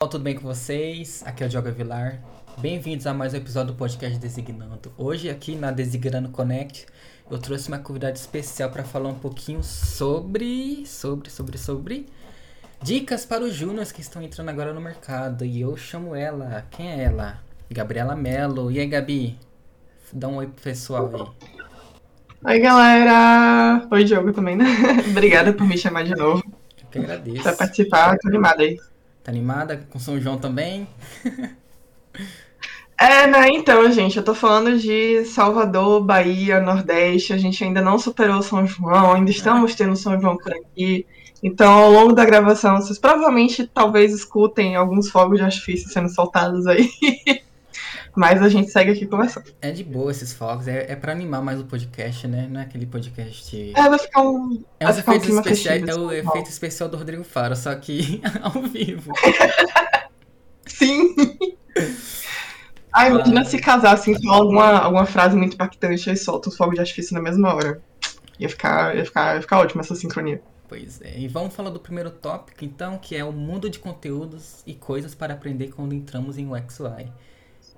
Olá, tudo bem com vocês? Aqui é o Diogo Vilar. Bem-vindos a mais um episódio do podcast Designando. Hoje, aqui na Designando Connect, eu trouxe uma convidada especial para falar um pouquinho sobre. sobre, sobre, sobre. Dicas para os júniores que estão entrando agora no mercado. E eu chamo ela. Quem é ela? Gabriela Mello. E aí, Gabi? Dá um oi pro pessoal aí. Oi, galera! Oi, Diogo também, né? Obrigada por me chamar de novo. Eu que agradeço. Pra participar, tô animada aí. Tá animada com São João também? É, né? Então, gente, eu tô falando de Salvador, Bahia, Nordeste. A gente ainda não superou São João, ainda estamos tendo São João por aqui. Então, ao longo da gravação, vocês provavelmente talvez escutem alguns fogos de artifício sendo soltados aí. Mas a gente segue aqui conversando. É de boa esses fogos, é, é pra animar mais o podcast, né? Não é aquele podcast. É, vai ficar um. É vai ficar um festivo, é o assim, efeito especial do Rodrigo Faro, só que ao vivo. Sim! Ah, imagina Ah. se casassem com alguma, alguma frase muito impactante e solta os fogos de artifício na mesma hora. Ia ficar, ia ficar, ia ficar ótimo essa sincronia. Pois é. E vamos falar do primeiro tópico, então, que é o mundo de conteúdos e coisas para aprender quando entramos em UX UI.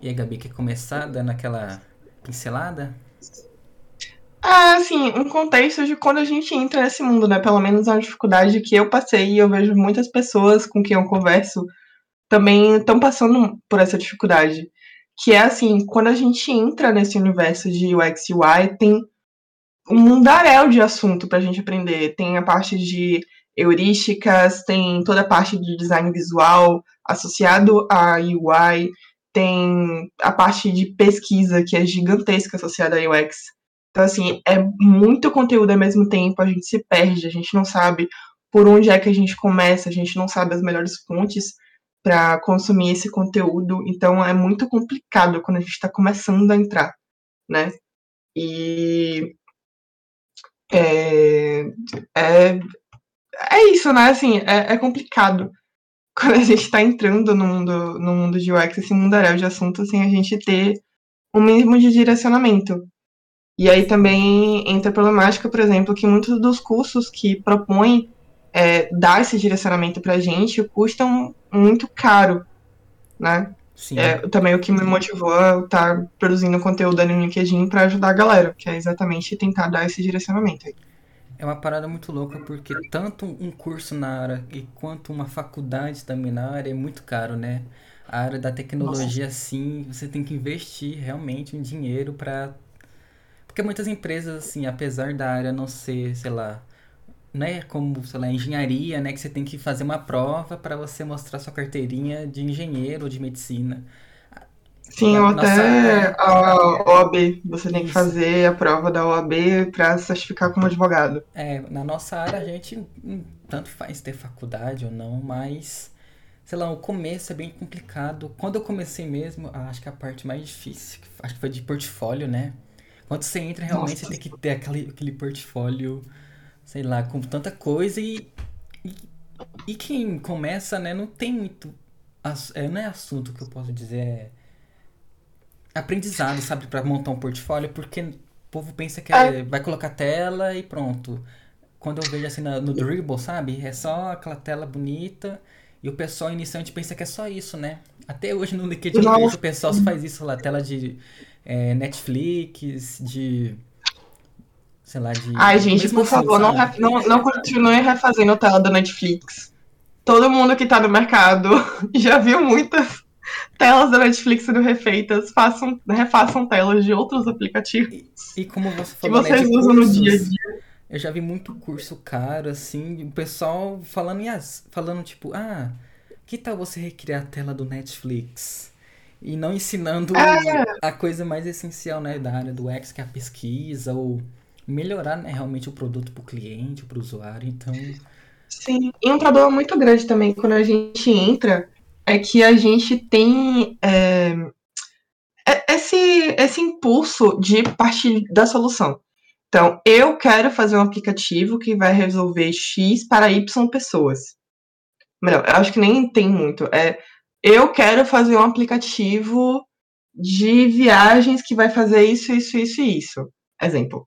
E aí, Gabi, quer começar dando aquela pincelada? Ah, assim, um contexto de quando a gente entra nesse mundo, né? Pelo menos é uma dificuldade que eu passei e eu vejo muitas pessoas com quem eu converso também estão passando por essa dificuldade. Que é assim, quando a gente entra nesse universo de UX e UI, tem um mundaréu de assunto pra gente aprender. Tem a parte de heurísticas, tem toda a parte de design visual associado a UI, tem a parte de pesquisa, que é gigantesca associada a UX. Então, assim, é muito conteúdo ao mesmo tempo, a gente se perde, a gente não sabe por onde é que a gente começa, a gente não sabe as melhores fontes para consumir esse conteúdo, então é muito complicado quando a gente está começando a entrar, né? E é, é, é isso, né? Assim, é, é complicado quando a gente está entrando no mundo, no mundo de UX, esse mundaréu de assuntos, sem a gente ter um mínimo de direcionamento. E aí também entra a problemática, por exemplo, que muitos dos cursos que propõem é, dar esse direcionamento pra gente custam muito caro, né? Sim. É também o que me motivou a estar produzindo conteúdo no LinkedIn para ajudar a galera, que é exatamente tentar dar esse direcionamento. aí. É uma parada muito louca porque tanto um curso na área e quanto uma faculdade também na área é muito caro, né? A área da tecnologia, sim, você tem que investir realmente um dinheiro para Porque muitas empresas, assim, apesar da área não ser, sei lá, não é como, sei lá, engenharia, né? Que você tem que fazer uma prova para você mostrar sua carteirinha de engenheiro ou de medicina. Sim, ou até é- a OAB. Você tem que Isso. fazer a prova da OAB para se certificar como advogado. É, na nossa área a gente tanto faz ter faculdade ou não, mas sei lá, o começo é bem complicado. Quando eu comecei mesmo, acho que a parte mais difícil, acho que foi de portfólio, né? Quando você entra, realmente você Nossa. tem que ter aquele, aquele portfólio, sei lá, com tanta coisa e, e, e quem começa, né, não tem muito, é, não é assunto que eu posso dizer, é aprendizado, sabe, para montar um portfólio, porque o povo pensa que é- vai colocar tela e pronto. Quando eu vejo assim na- no Dribble, sabe? É só aquela tela bonita e o pessoal iniciante pensa que é só isso, né? Até hoje no LinkedIn o pessoal só faz isso lá, tela de é, Netflix, de. Sei lá, de. Ai, gente, por favor, não, não, não continue refazendo tela da Netflix. Todo mundo que tá no mercado já viu muitas telas da Netflix sendo refeitas. Façam, refaçam telas de outros aplicativos E como você que falou, né, vocês de usam no dia a cursos, dia. eu já vi muito curso caro, assim, o pessoal falando, falando tipo, ah, que tal você recriar a tela do Netflix? E não ensinando É. a coisa mais essencial, né, da área do X, que é a pesquisa, ou melhorar, né, realmente o produto para o cliente, para o usuário. Então, Sim. E um problema muito grande também quando a gente entra é que a gente tem é, é- esse, esse impulso de partir da solução. Então, eu quero fazer um aplicativo que vai resolver X para Y pessoas. Melhor, eu acho que nem tem muito. É, eu quero fazer um aplicativo de viagens que vai fazer isso, isso, isso e isso. Exemplo.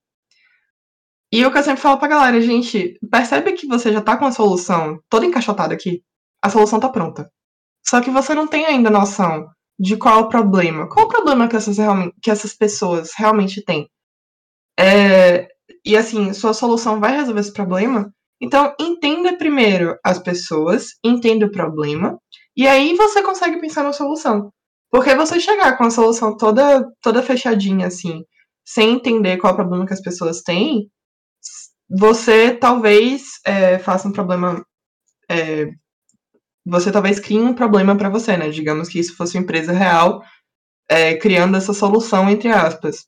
E o que eu sempre falo pra galera, gente, percebe que você já tá com a solução toda encaixotada aqui? A solução tá pronta. Só que você não tem ainda noção de qual o problema. Qual o problema que essas, que essas pessoas realmente têm? É, e assim, sua solução vai resolver esse problema? Então, entenda primeiro as pessoas, entenda o problema, e aí você consegue pensar na solução. Porque você chegar com a solução toda, toda fechadinha, assim, sem entender qual é o problema que as pessoas têm, você talvez é, faça um problema. É, você talvez crie um problema para você, né? Digamos que isso fosse uma empresa real é, criando essa solução, entre aspas.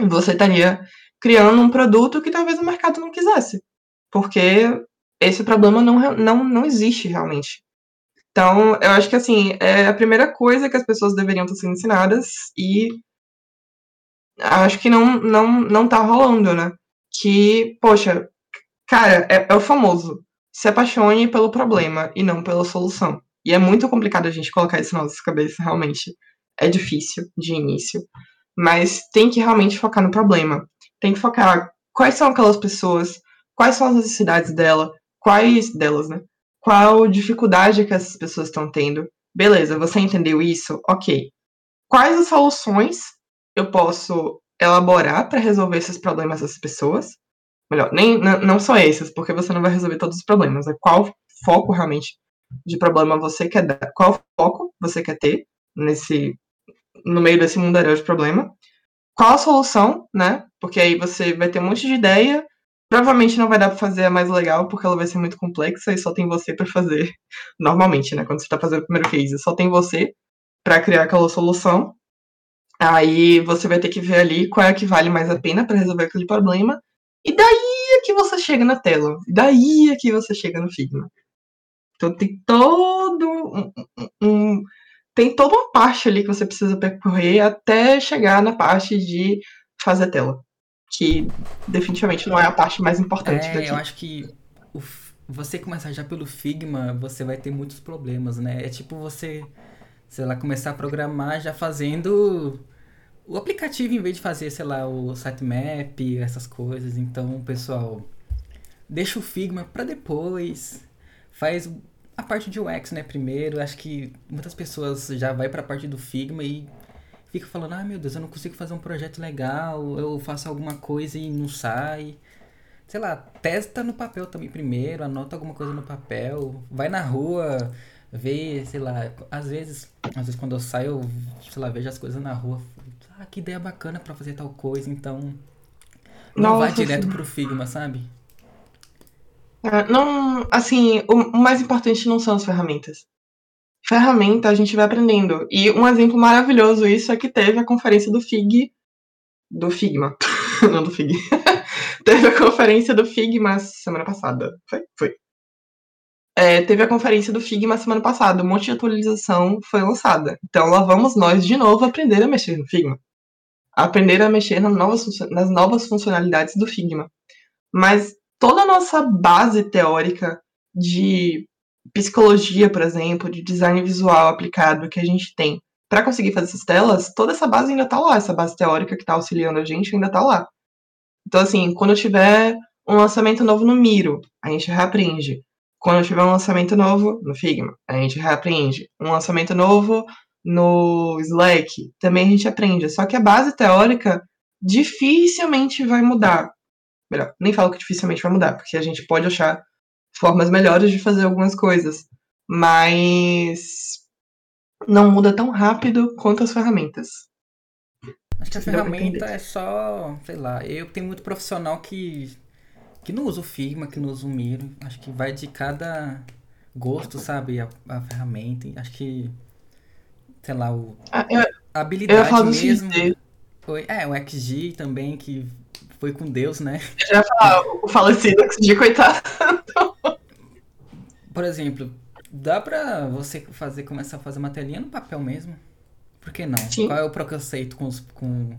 Você estaria criando um produto que talvez o mercado não quisesse. Porque esse problema não, não, não existe realmente. Então, eu acho que assim, é a primeira coisa que as pessoas deveriam estar sendo ensinadas e acho que não, não, não tá rolando, né? Que, poxa, cara, é, é o famoso. Se apaixone pelo problema e não pela solução. E é muito complicado a gente colocar isso na nossa cabeça, realmente. É difícil de início. Mas tem que realmente focar no problema. Tem que focar quais são aquelas pessoas, quais são as necessidades dela, quais delas, né? Qual dificuldade que essas pessoas estão tendo. Beleza, você entendeu isso? Ok. Quais as soluções eu posso elaborar para resolver esses problemas das pessoas. Melhor, nem não só esses, porque você não vai resolver todos os problemas. É qual foco realmente de problema você quer dar, qual foco você quer ter nesse no meio desse mundaréu de problema. Qual a solução, né? Porque aí você vai ter um monte de ideia. Provavelmente não vai dar para fazer a mais legal, porque ela vai ser muito complexa e só tem você para fazer. Normalmente, né? Quando você está fazendo o primeiro case, só tem você para criar aquela solução. Aí você vai ter que ver ali qual é que vale mais a pena para resolver aquele problema. E daí é que você chega na tela. E daí é que você chega no Figma. Então tem todo um, um, tem toda uma parte ali que você precisa percorrer até chegar na parte de fazer a tela. Que definitivamente não é a parte mais importante é, daqui. Eu acho que o, você começar já pelo Figma, você vai ter muitos problemas, né? É tipo você, sei lá, começar a programar já fazendo o aplicativo, em vez de fazer, sei lá, o sitemap, essas coisas, então, pessoal, deixa o Figma para depois. Faz a parte de UX, né, primeiro. Acho que muitas pessoas já vai para a parte do Figma e fica falando: "Ah, meu Deus, eu não consigo fazer um projeto legal, eu faço alguma coisa e não sai". Sei lá, testa no papel também primeiro, anota alguma coisa no papel, vai na rua, vê, sei lá, às vezes, às vezes quando eu saio, eu, sei lá, vejo as coisas na rua, ah, que ideia bacana para fazer tal coisa, então não Nossa, vai direto sim. pro Figma, sabe? É, não, assim, o, mais importante não são as ferramentas. Ferramenta a gente vai aprendendo. E um exemplo maravilhoso isso é que teve a conferência do Fig, do Figma, não do Fig. teve a conferência do Figma semana passada. Foi? Foi. É, teve a conferência do Figma semana passada. Um monte de atualização foi lançada. Então lá vamos nós de novo aprender a mexer no Figma aprender a mexer nas novas, nas novas funcionalidades do Figma. Mas toda a nossa base teórica de psicologia, por exemplo, de design visual aplicado que a gente tem para conseguir fazer essas telas, toda essa base ainda está lá, essa base teórica que está auxiliando a gente ainda está lá. Então, assim, quando tiver um lançamento novo no Miro, a gente reaprende. Quando tiver um lançamento novo no Figma, a gente reaprende. Um lançamento novo no Slack, também a gente aprende. Só que a base teórica dificilmente vai mudar. Melhor, nem falo que dificilmente vai mudar, porque a gente pode achar formas melhores de fazer algumas coisas, mas não muda tão rápido quanto as ferramentas. Acho que a ferramenta é só, sei lá, eu tenho muito profissional que que não usa o Figma, que não usa o Miro. Acho que vai de cada gosto, sabe, a, a ferramenta. Acho que sei lá, o, ah, eu, a habilidade eu mesmo. Foi, é, o XG também, que foi com Deus, né? Eu já ia falar, o falecido XG, coitado. Por exemplo, dá pra você fazer, começar a fazer uma telinha no papel mesmo? Por que não? Sim. Qual é o preconceito com, os, com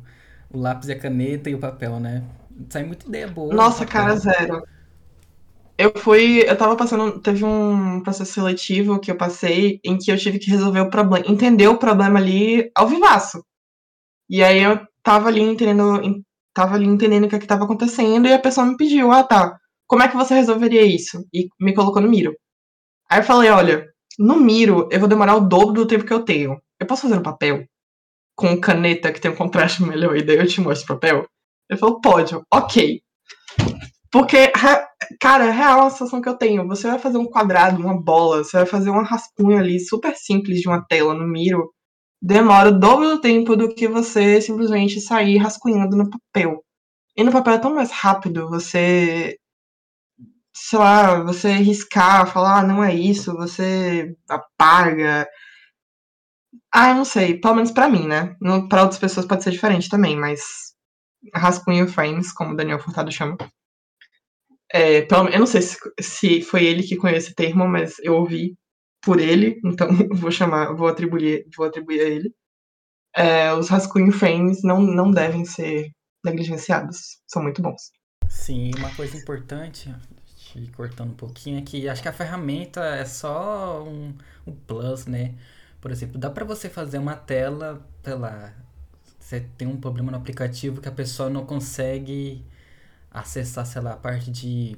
o lápis e a caneta e o papel, né? Sai muita ideia boa. Nossa, cara, zero. Eu fui, eu tava passando, teve um processo seletivo que eu passei em que eu tive que resolver o problema, entender o problema ali ao vivaço. E aí eu tava ali entendendo, tava ali entendendo o que, é que tava acontecendo e a pessoa me pediu, ah tá, como é que você resolveria isso? E me colocou no miro. Aí eu falei, olha, no Miro, eu vou demorar o dobro do tempo que eu tenho. Eu posso fazer no papel? Com caneta que tem um contraste melhor e daí eu te mostro o papel? Ele falou, pode. Ok. Porque, cara, é real a sensação que eu tenho. Você vai fazer um quadrado, uma bola, você vai fazer uma rascunho ali super simples de uma tela no Miro, demora o dobro do tempo do que você simplesmente sair rascunhando no papel. E no papel é tão mais rápido você sei lá, você riscar, falar, ah, não é isso, você apaga. Ah, eu não sei, pelo menos para mim, né? Para outras pessoas pode ser diferente também, mas rascunho frames, como o Daniel Furtado chama. É, pelo, eu não sei se, se foi ele que conhece esse termo, mas eu ouvi por ele, então vou chamar, vou atribuir, vou atribuir a ele. É, os rascunho frames não, não devem ser negligenciados, são muito bons. Sim, uma coisa importante te cortando um pouquinho aqui, acho que a ferramenta é só um, um plus, né? Por exemplo, dá para você fazer uma tela, sei lá, você tem um problema no aplicativo que a pessoa não consegue acessar, sei lá, a parte de,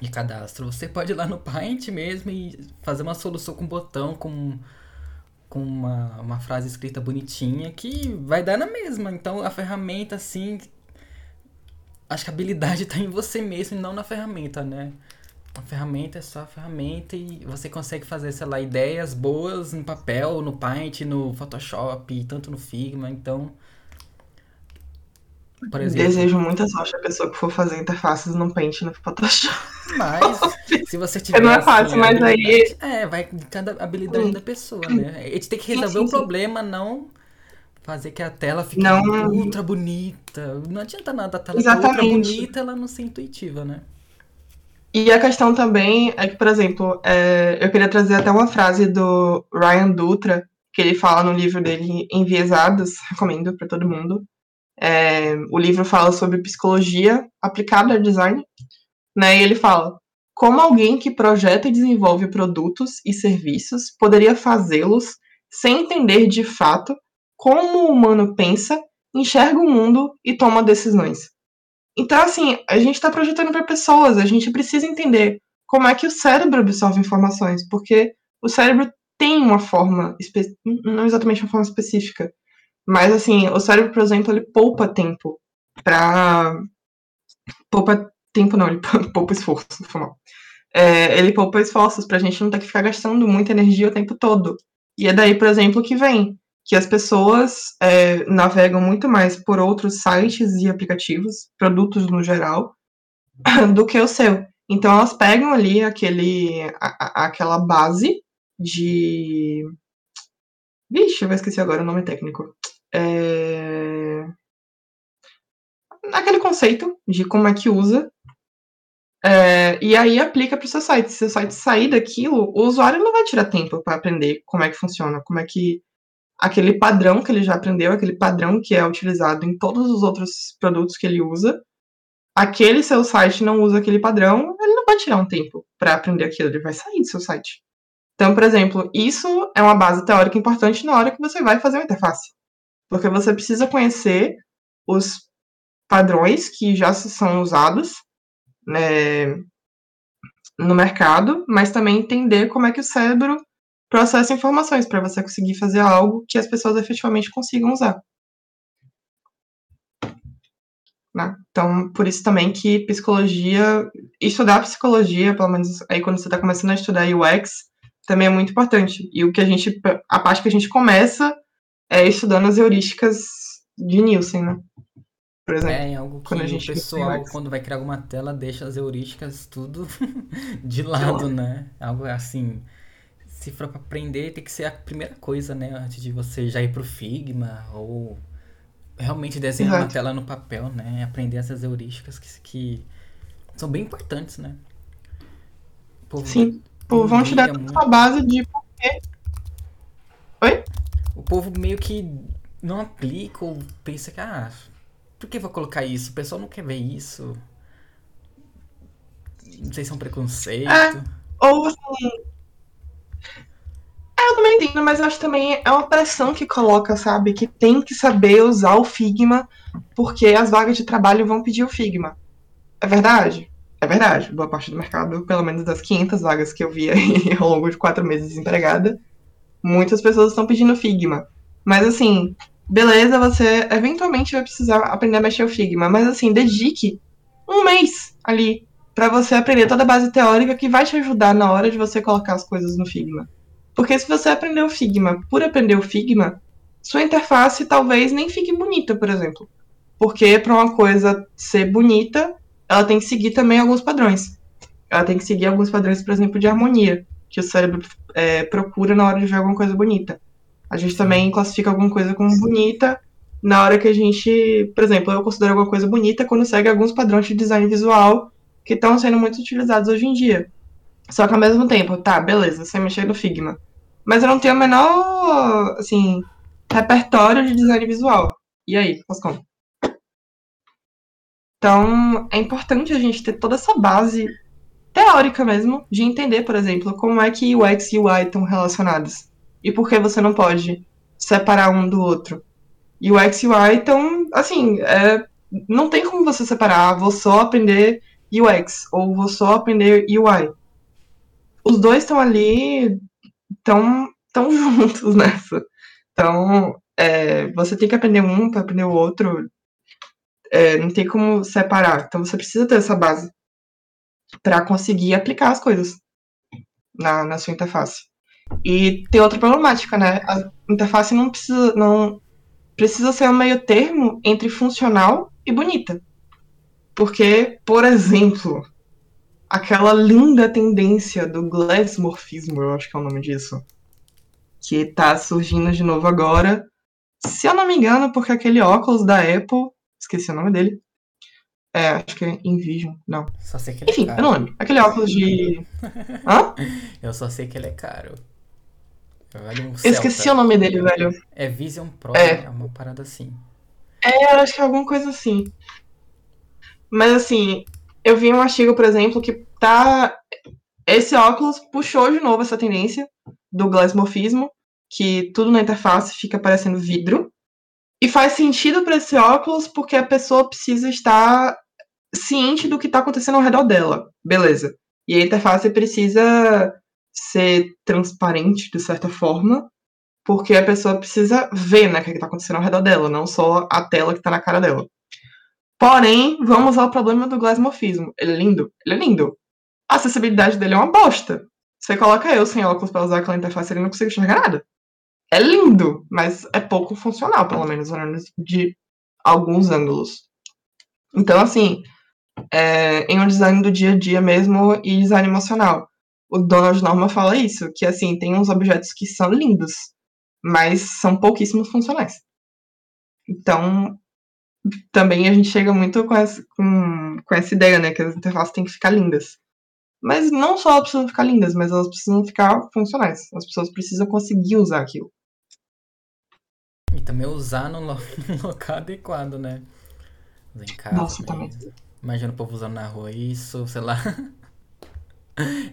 de cadastro. Você pode ir lá no Paint mesmo e fazer uma solução com botão, com, com uma, uma frase escrita bonitinha que vai dar na mesma. Então a ferramenta, assim, acho que a habilidade está em você mesmo e não na ferramenta, né? A ferramenta é só a ferramenta e você consegue fazer, sei lá, ideias boas no papel, no Paint, no Photoshop, tanto no Figma, então... Por exemplo, Desejo muita sorte a pessoa que for fazer interfaces no Paint no Photoshop. Mas, se você tiver. Não é fácil, assim, mas aí. É, vai cada habilidade hum. da pessoa, né? A gente tem que resolver o um problema, não fazer que a tela fique não... ultra bonita. Não adianta nada a tela ultra bonita, ela não ser intuitiva, né? E a questão também é que, por exemplo, é, eu queria trazer até uma frase do Ryan Dutra, que ele fala no livro dele Enviesados, recomendo para todo mundo. É, o livro fala sobre psicologia aplicada ao design, né? E ele fala como alguém que projeta e desenvolve produtos e serviços poderia fazê-los sem entender de fato como o humano pensa, enxerga o mundo e toma decisões. Então, assim, a gente está projetando para pessoas, a gente precisa entender como é que o cérebro absorve informações, porque o cérebro tem uma forma, não exatamente uma forma específica, mas, assim, o cérebro, por exemplo, ele poupa tempo para. Poupa tempo, não, ele poupa esforço, foi mal. É, ele poupa esforços para a gente não ter que ficar gastando muita energia o tempo todo. E é daí, por exemplo, que vem que as pessoas é, navegam muito mais por outros sites e aplicativos, produtos no geral, do que o seu. Então elas pegam ali aquele, a, aquela base de. Vixe, eu vou esquecer agora o nome técnico. É... Aquele conceito de como é que usa. É, e aí aplica para o seu site. Se o site sair daquilo, o usuário não vai tirar tempo para aprender como é que funciona, como é que aquele padrão que ele já aprendeu, aquele padrão que é utilizado em todos os outros produtos que ele usa, aquele seu site não usa aquele padrão, ele não vai tirar um tempo para aprender aquilo, ele vai sair do seu site. Então, por exemplo, isso é uma base teórica importante na hora que você vai fazer uma interface. Porque você precisa conhecer os padrões que já são usados né, no mercado, mas também entender como é que o cérebro processa informações para você conseguir fazer algo que as pessoas efetivamente consigam usar. Né? Então, por isso também que psicologia, estudar psicologia, pelo menos aí quando você está começando a estudar UX, também é muito importante. E o que a gente, a parte que a gente começa é estudando as heurísticas de Nielsen, né? Por exemplo, é, algo que quando a gente o pessoal, quando vai criar alguma tela, deixa as heurísticas tudo de lado, né? Algo assim, se for para aprender, tem que ser a primeira coisa, né? Antes de você já ir pro Figma ou realmente desenhar Exato. uma tela no papel, né? Aprender essas heurísticas que, que são bem importantes, né? Povo, Sim. Pô, vão te dar muito... a base de porquê. Oi? O povo meio que não aplica ou pensa que, ah, por que vou colocar isso? O pessoal não quer ver isso. Não sei se é um preconceito. É, ou assim, é, eu também entendo, mas eu acho também é uma pressão que coloca, sabe? Que tem que saber usar o Figma, porque as vagas de trabalho vão pedir o Figma. É verdade? é verdade, boa parte do mercado, pelo menos das 500 vagas que eu vi aí ao longo de quatro meses desempregada, muitas pessoas estão pedindo Figma. Mas assim, beleza, você eventualmente vai precisar aprender a mexer o Figma, mas assim, dedique um mês ali para você aprender toda a base teórica que vai te ajudar na hora de você colocar as coisas no Figma. Porque se você aprender o Figma por aprender o Figma, sua interface talvez nem fique bonita, por exemplo. Porque para uma coisa ser bonita, ela tem que seguir também alguns padrões. Ela tem que seguir alguns padrões, por exemplo, de harmonia, que o cérebro é, procura na hora de ver alguma coisa bonita. A gente também classifica alguma coisa como bonita na hora que a gente, por exemplo, eu considero alguma coisa bonita quando segue alguns padrões de design visual que estão sendo muito utilizados hoje em dia. Só que ao mesmo tempo, tá, beleza, você mexer no Figma. Mas eu não tenho o menor, assim, repertório de design visual. E aí, como? Então, é importante a gente ter toda essa base teórica mesmo, de entender, por exemplo, como é que UX e UI estão relacionados. E por que você não pode separar um do outro. UX e UI estão, assim, é, não tem como você separar, vou só aprender UX ou vou só aprender UI. Os dois estão ali, estão tão juntos nessa. Então, é, você tem que aprender um para aprender o outro. É, não tem como separar. Então, você precisa ter essa base para conseguir aplicar as coisas na, na sua interface. E tem outra problemática, né? A interface não precisa, não precisa ser um meio termo entre funcional e bonita. Porque, por exemplo, aquela linda tendência do glassmorfismo, eu acho que é o nome disso, que tá surgindo de novo agora. Se eu não me engano, porque aquele óculos da Apple, esqueci o nome dele. É, acho que é Envision, não. Só sei que ele Enfim, é caro. não lembro. Aquele óculos de. Hã? Eu só sei que ele é caro. Vale um Eu esqueci o nome dele, velho. É Vision Pro, É. é uma parada assim. É, eu acho que é alguma coisa assim. Mas assim, eu vi um artigo, por exemplo, que tá. Esse óculos puxou de novo essa tendência do glassmorfismo, que tudo na interface fica parecendo vidro. E faz sentido para esse óculos porque a pessoa precisa estar ciente do que está acontecendo ao redor dela. Beleza. E a interface precisa ser transparente, de certa forma, porque a pessoa precisa ver né, o que está acontecendo ao redor dela, não só a tela que está na cara dela. Porém, vamos ao problema do glassmorfismo. Ele é lindo? Ele é lindo. A acessibilidade dele é uma bosta. Você coloca eu sem óculos para usar aquela interface, ele não consigo enxergar nada. É lindo, mas é pouco funcional, pelo menos, de alguns ângulos. Então, assim, é, em um design do dia a dia mesmo e design emocional. O Donald Norman fala isso, que assim, tem uns objetos que são lindos, mas são pouquíssimos funcionais. Então, também a gente chega muito com essa, com, com essa ideia, né, que as interfaces têm que ficar lindas. Mas não só elas precisam ficar lindas, mas elas precisam ficar funcionais. As pessoas precisam conseguir usar aquilo. E também usar no, lo- no local adequado, né? Usar em casa. Nossa, mesmo. Imagina o povo usando na rua isso, sei lá.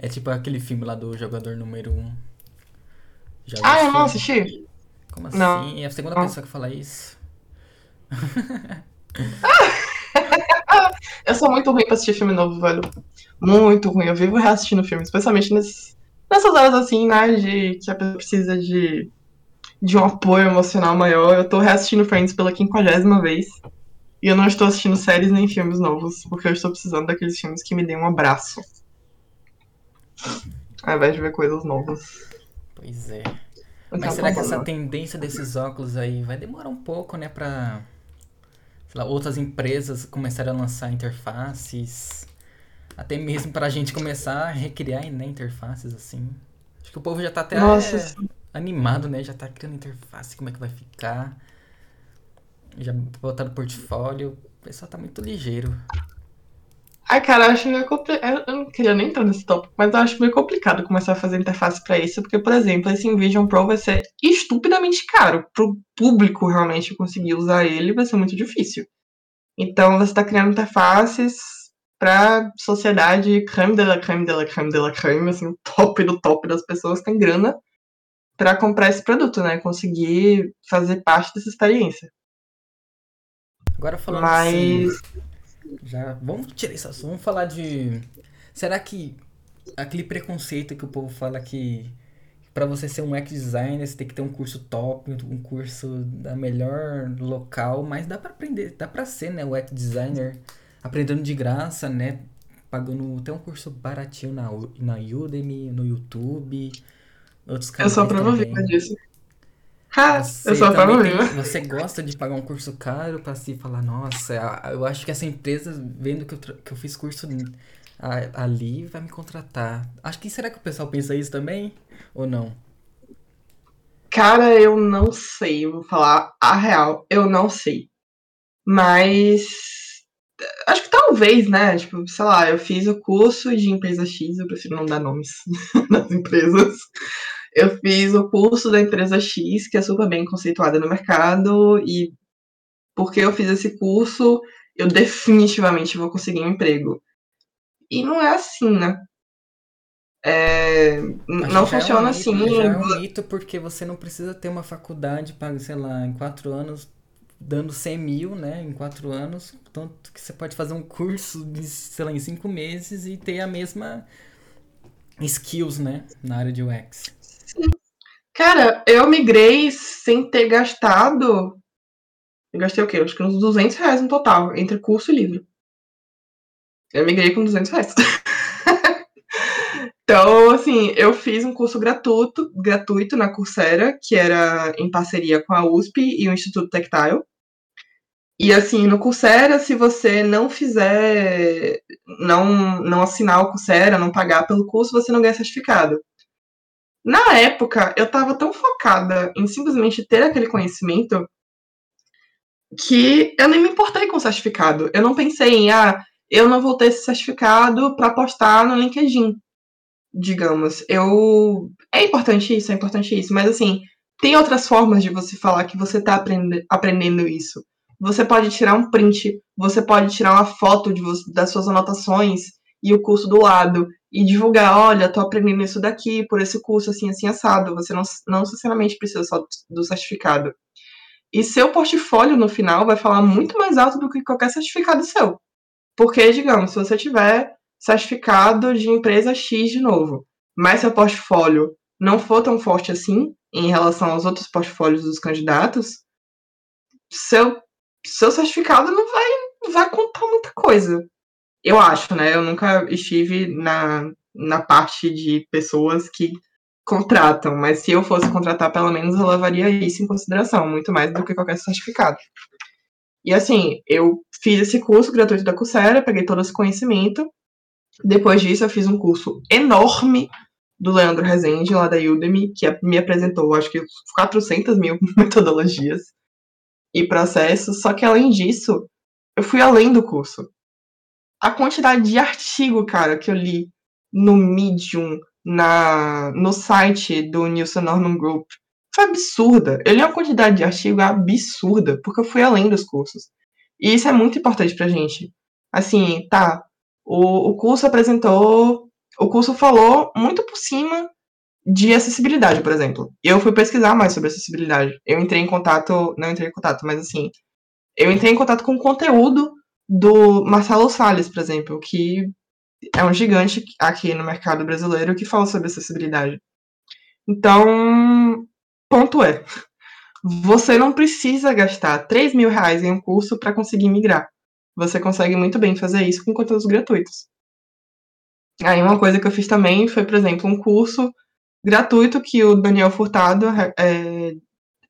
É tipo aquele filme lá do jogador número 1. Um. Já Ah, eu não assisti? Como assim? Não. É a segunda Não. pessoa que fala isso. Eu sou muito ruim pra assistir filme novo, velho. Muito ruim. Eu vivo reassistindo filme, especialmente nessas horas assim, né? De que a pessoa precisa de, de um apoio emocional maior. Eu tô reassistindo Friends pela quinquagésima vez. E eu não estou assistindo séries nem filmes novos, porque eu estou precisando daqueles filmes que me deem um abraço. Ao invés de ver coisas novas. Pois é. Mas será que essa tendência desses óculos aí vai demorar um pouco, né, pra sei lá, outras empresas começarem a lançar interfaces, até mesmo pra gente começar a recriar né, interfaces assim. Acho que o povo já tá até Nossa, é. Animado, né? Já tá criando interface, como é que vai ficar. Já botar no portfólio. O pessoal tá muito ligeiro. Ai, cara, eu acho meio complicado. Eu não queria nem entrar nesse tópico, mas eu acho meio complicado começar a fazer interface pra isso, porque, por exemplo, esse Envision Pro vai ser estupidamente caro. Pro público realmente conseguir usar ele vai ser muito difícil. Então você tá criando interfaces pra sociedade creme de la creme de la creme de la creme, assim, top do top das pessoas que tem grana pra comprar esse produto, né? Conseguir fazer parte dessa experiência. Agora falando assim, Mas. Já vamos tirar isso, vamos falar de será que aquele preconceito que o povo fala que para você ser um UX designer, você tem que ter um curso top, um curso da melhor local, mas dá para aprender, dá para ser, né, UX designer aprendendo de graça, né? Pagando até um curso baratinho na, na Udemy, no YouTube, outros canais. Eu sou a prova viva disso. Ha, você eu sou a prova viva. Você gosta de pagar um curso caro para se falar, nossa, eu acho que essa empresa, vendo que eu, que eu fiz curso ali, vai me contratar. Acho que será que o pessoal pensa isso também? Ou não? Cara, eu não sei, eu vou falar a real, eu não sei. Mas acho que talvez, né? Tipo, sei lá, eu fiz o curso de empresa X, eu prefiro não dar nomes das empresas. Eu fiz o curso da empresa X, que é super bem conceituada no mercado, e porque eu fiz esse curso, eu definitivamente vou conseguir um emprego. E não é assim, né? É, não funciona é um assim. Já é um mito porque você não precisa ter uma faculdade para, sei lá, em quatro anos dando 100 mil, né, em quatro anos, tanto que você pode fazer um curso de, sei lá, em cinco meses e ter a mesma skills, né, na área de UX. Cara, eu migrei sem ter gastado, eu gastei o quê? Acho que uns 200 reais no total, entre curso e livro. Eu migrei com 200 reais. Então, assim, eu fiz um curso gratuito, gratuito na Coursera, que era em parceria com a USP e o Instituto Tactile. E assim, no Coursera, se você não fizer, não, não assinar o Coursera, não pagar pelo curso, você não ganha certificado. Na época, eu estava tão focada em simplesmente ter aquele conhecimento que eu nem me importei com o certificado. Eu não pensei em, ah, eu não vou ter esse certificado para postar no LinkedIn digamos. Eu. É importante isso, é importante isso, mas assim, tem outras formas de você falar que você está aprend... aprendendo isso. Você pode tirar um print, você pode tirar uma foto de das suas anotações e o curso do lado e divulgar, olha, tô aprendendo isso daqui por esse curso assim, assim, assado. Você não, não necessariamente precisa só do certificado. E seu portfólio no final vai falar muito mais alto do que qualquer certificado seu. Porque, digamos, se você tiver certificado de empresa X de novo, mas seu portfólio não for tão forte assim em relação aos outros portfólios dos candidatos, seu, seu certificado não vai, não vai contar muita coisa. Eu acho, né? Eu nunca estive na, na parte de pessoas que contratam, mas se eu fosse contratar, pelo menos eu levaria isso em consideração, muito mais do que qualquer certificado. E assim, eu fiz esse curso gratuito da Coursera, peguei todo esse conhecimento, depois disso, eu fiz um curso enorme do Leandro Rezende, lá da Udemy, que me apresentou, acho que 400 mil metodologias e processos. Só que, além disso, eu fui além do curso. A quantidade de artigo, cara, que eu li no Medium, na, no site do Nielsen Norman Group, foi absurda. Eu li uma quantidade de artigo absurda, porque eu fui além dos cursos. E isso é muito importante pra gente. Assim, tá, o, o curso apresentou, o curso falou muito por cima de acessibilidade, por exemplo. Eu fui pesquisar mais sobre acessibilidade. Eu entrei em contato, não entrei em contato, mas assim, eu entrei em contato com o conteúdo do Marcelo Salles, por exemplo, que é um gigante aqui no mercado brasileiro que fala sobre acessibilidade. Então, ponto é, você não precisa gastar 3 mil reais em um curso para conseguir migrar você consegue muito bem fazer isso com conteúdos gratuitos. Aí uma coisa que eu fiz também foi, por exemplo, um curso gratuito que o Daniel Furtado é,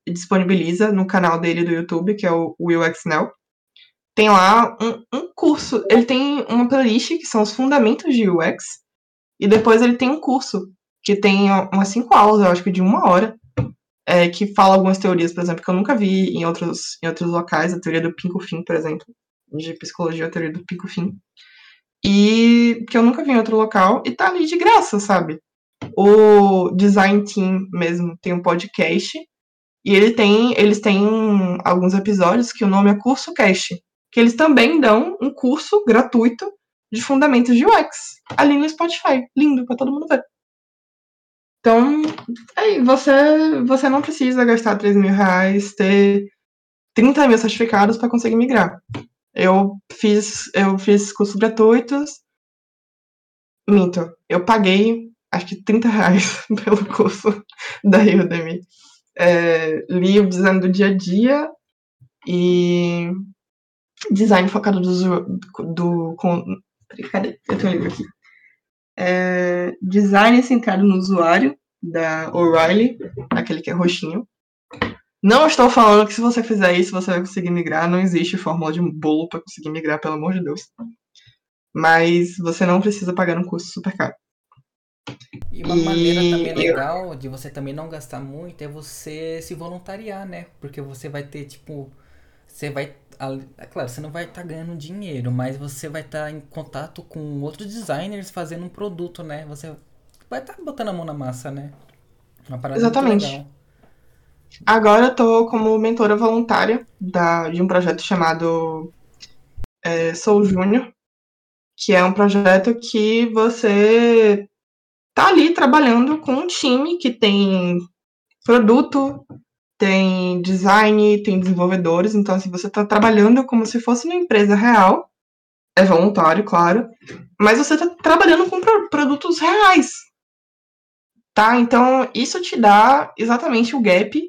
disponibiliza no canal dele do YouTube, que é o Now. Tem lá um, um, curso, ele tem uma playlist que são os fundamentos de UX, e depois ele tem um curso que tem umas cinco aulas, eu acho que de uma hora, é, que fala algumas teorias, por exemplo, que eu nunca vi em outros, em outros locais, a teoria do Pinko Fim, por exemplo de psicologia, teoria do pico fim. E que eu nunca vi em outro local e tá ali de graça, sabe? O Design Team mesmo tem um podcast e ele tem, eles têm alguns episódios que o nome é Curso Cast, que eles também dão um curso gratuito de fundamentos de UX ali no Spotify. Lindo para todo mundo ver. Então, aí, você, você não precisa gastar 3 mil reais, ter 30 mil certificados para conseguir migrar. Eu fiz, eu fiz cursos gratuitos. Minto, eu paguei acho que 30 reais pelo curso da Udemy. É, li o design do dia a dia e design focado do, do com, cadê? Eu tenho um livro aqui. É, design centrado no usuário da O'Reilly, aquele que é roxinho. Não estou falando que se você fizer isso você vai conseguir migrar. Não existe fórmula de bolo para conseguir migrar, pelo amor de Deus. Mas você não precisa pagar um custo super caro. E uma e... maneira também legal de você também não gastar muito é você se voluntariar, né? Porque você vai ter, tipo, você vai. É claro, você não vai estar tá ganhando dinheiro, mas você vai estar tá em contato com outros designers fazendo um produto, né? Você vai estar tá botando a mão na massa, né? Exatamente. Agora eu tô como mentora voluntária da, de um projeto chamado é, Sou Júnior, que é um projeto que você tá ali trabalhando com um time que tem produto, tem design, tem desenvolvedores, então assim, você tá trabalhando como se fosse uma empresa real, é voluntário, claro, mas você tá trabalhando com produtos reais, tá? Então, isso te dá exatamente o gap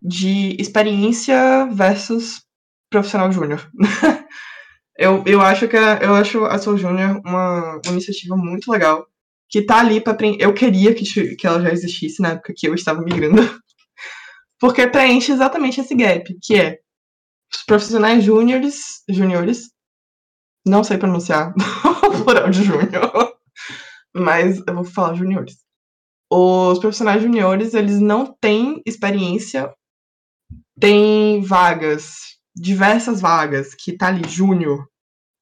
de experiência versus profissional júnior. eu, eu acho que a, eu acho a Soul Júnior uma, uma, iniciativa muito legal, que tá ali para eu queria que, que ela já existisse na época que eu estava migrando. Porque preenche exatamente esse gap, que é os profissionais júniores, júniores, não sei pronunciar o plural de júnior, mas eu vou falar júniores. Os profissionais juniores, eles não têm experiência tem vagas, diversas vagas, que tá ali, júnior.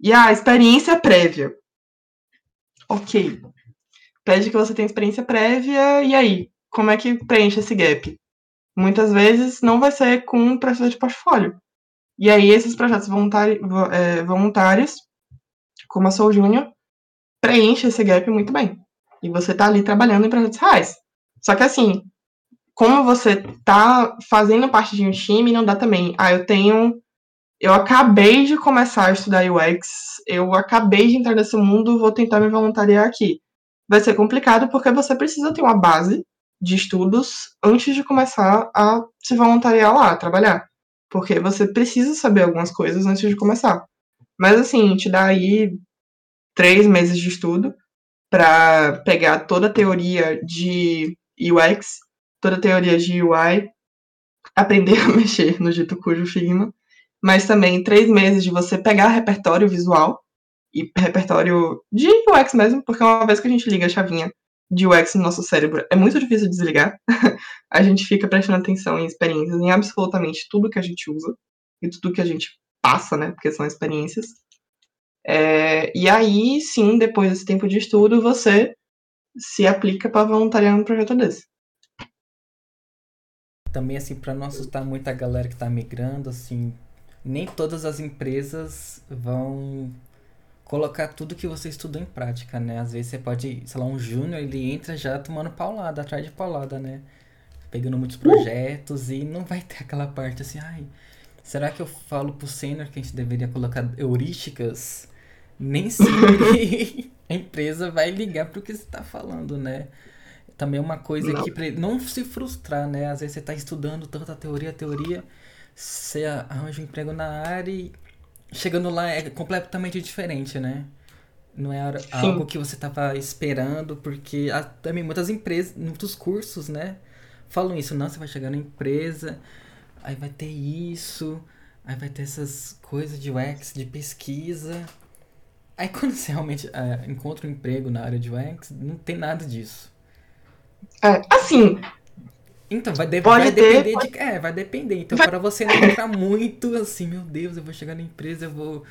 E a experiência prévia. Ok. Pede que você tenha experiência prévia, e aí? Como é que preenche esse gap? Muitas vezes não vai ser com um processo de portfólio. E aí, esses projetos voluntários, é, voluntários como a Soul Júnior, preenche esse gap muito bem. E você tá ali trabalhando em projetos reais. Só que assim, como você tá fazendo parte de um time, não dá também. Ah, eu tenho. Eu acabei de começar a estudar UX, eu acabei de entrar nesse mundo, vou tentar me voluntariar aqui. Vai ser complicado porque você precisa ter uma base de estudos antes de começar a se voluntariar lá, a trabalhar. Porque você precisa saber algumas coisas antes de começar. Mas assim, te dá aí três meses de estudo para pegar toda a teoria de UX toda a teoria de UI, aprender a mexer no dito cujo Figma, mas também três meses de você pegar repertório visual e repertório de UX mesmo, porque uma vez que a gente liga a chavinha de UX no nosso cérebro, é muito difícil desligar. a gente fica prestando atenção em experiências, em absolutamente tudo que a gente usa e tudo que a gente passa, né? Porque são experiências. É, e aí, sim, depois desse tempo de estudo, você se aplica para voluntariar um projeto desse também assim para não assustar muita galera que está migrando, assim, nem todas as empresas vão colocar tudo que você estudou em prática, né? Às vezes você pode, sei lá, um júnior, ele entra já tomando paulada, atrás de paulada, né? Pegando muitos projetos e não vai ter aquela parte assim, ai, será que eu falo pro sênior que a gente deveria colocar heurísticas? Nem sempre a empresa vai ligar pro que você está falando, né? também é uma coisa não. que pra não se frustrar, né? Às vezes você está estudando tanta teoria, teoria, você arranja um emprego na área e chegando lá é completamente diferente, né? Não é algo que você estava esperando, porque há também muitas empresas, muitos cursos, né? Falam isso, não, você vai chegar na empresa, aí vai ter isso, aí vai ter essas coisas de UX, de pesquisa. Aí quando você realmente uh, encontra um emprego na área de UX, não tem nada disso. É, assim. Então, vai, de, vai ter, depender pode... de. É, vai depender. Então, vai... para você não entrar muito assim, meu Deus, eu vou chegar na empresa, eu vou,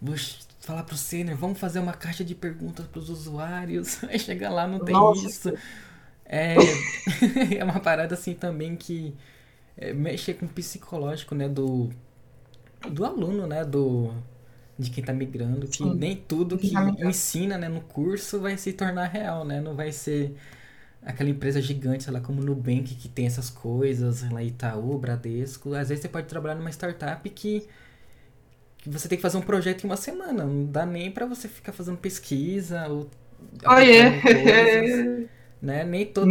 vou falar pro sênior, vamos fazer uma caixa de perguntas pros usuários. Aí chega lá, não tem Nossa. isso. É, é uma parada assim também que é, mexe com o psicológico, né, do, do aluno, né, do, de quem tá migrando, que Sim. nem tudo que tá ensina, né, no curso vai se tornar real, né, não vai ser aquela empresa gigante, sei lá, como Nubank, que tem essas coisas, lá Itaú, Bradesco. Às vezes você pode trabalhar numa startup que você tem que fazer um projeto em uma semana. Não dá nem para você ficar fazendo pesquisa ou oh, yeah. coisas, né? Nem, todo,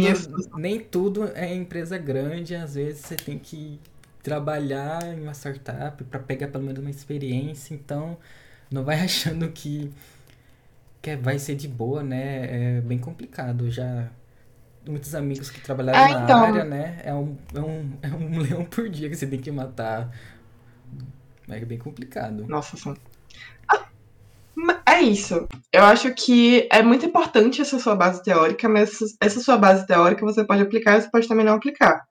nem tudo é empresa grande. Às vezes você tem que trabalhar em uma startup para pegar pelo menos uma experiência. Então, não vai achando que, que vai ser de boa, né? É bem complicado. Já muitos amigos que trabalharam ah, então... na área, né? É um, é, um, é um leão por dia que você tem que matar. É bem complicado. Nossa, sim. Ah, é isso. Eu acho que é muito importante essa sua base teórica, mas essa sua base teórica você pode aplicar, você pode também não aplicar.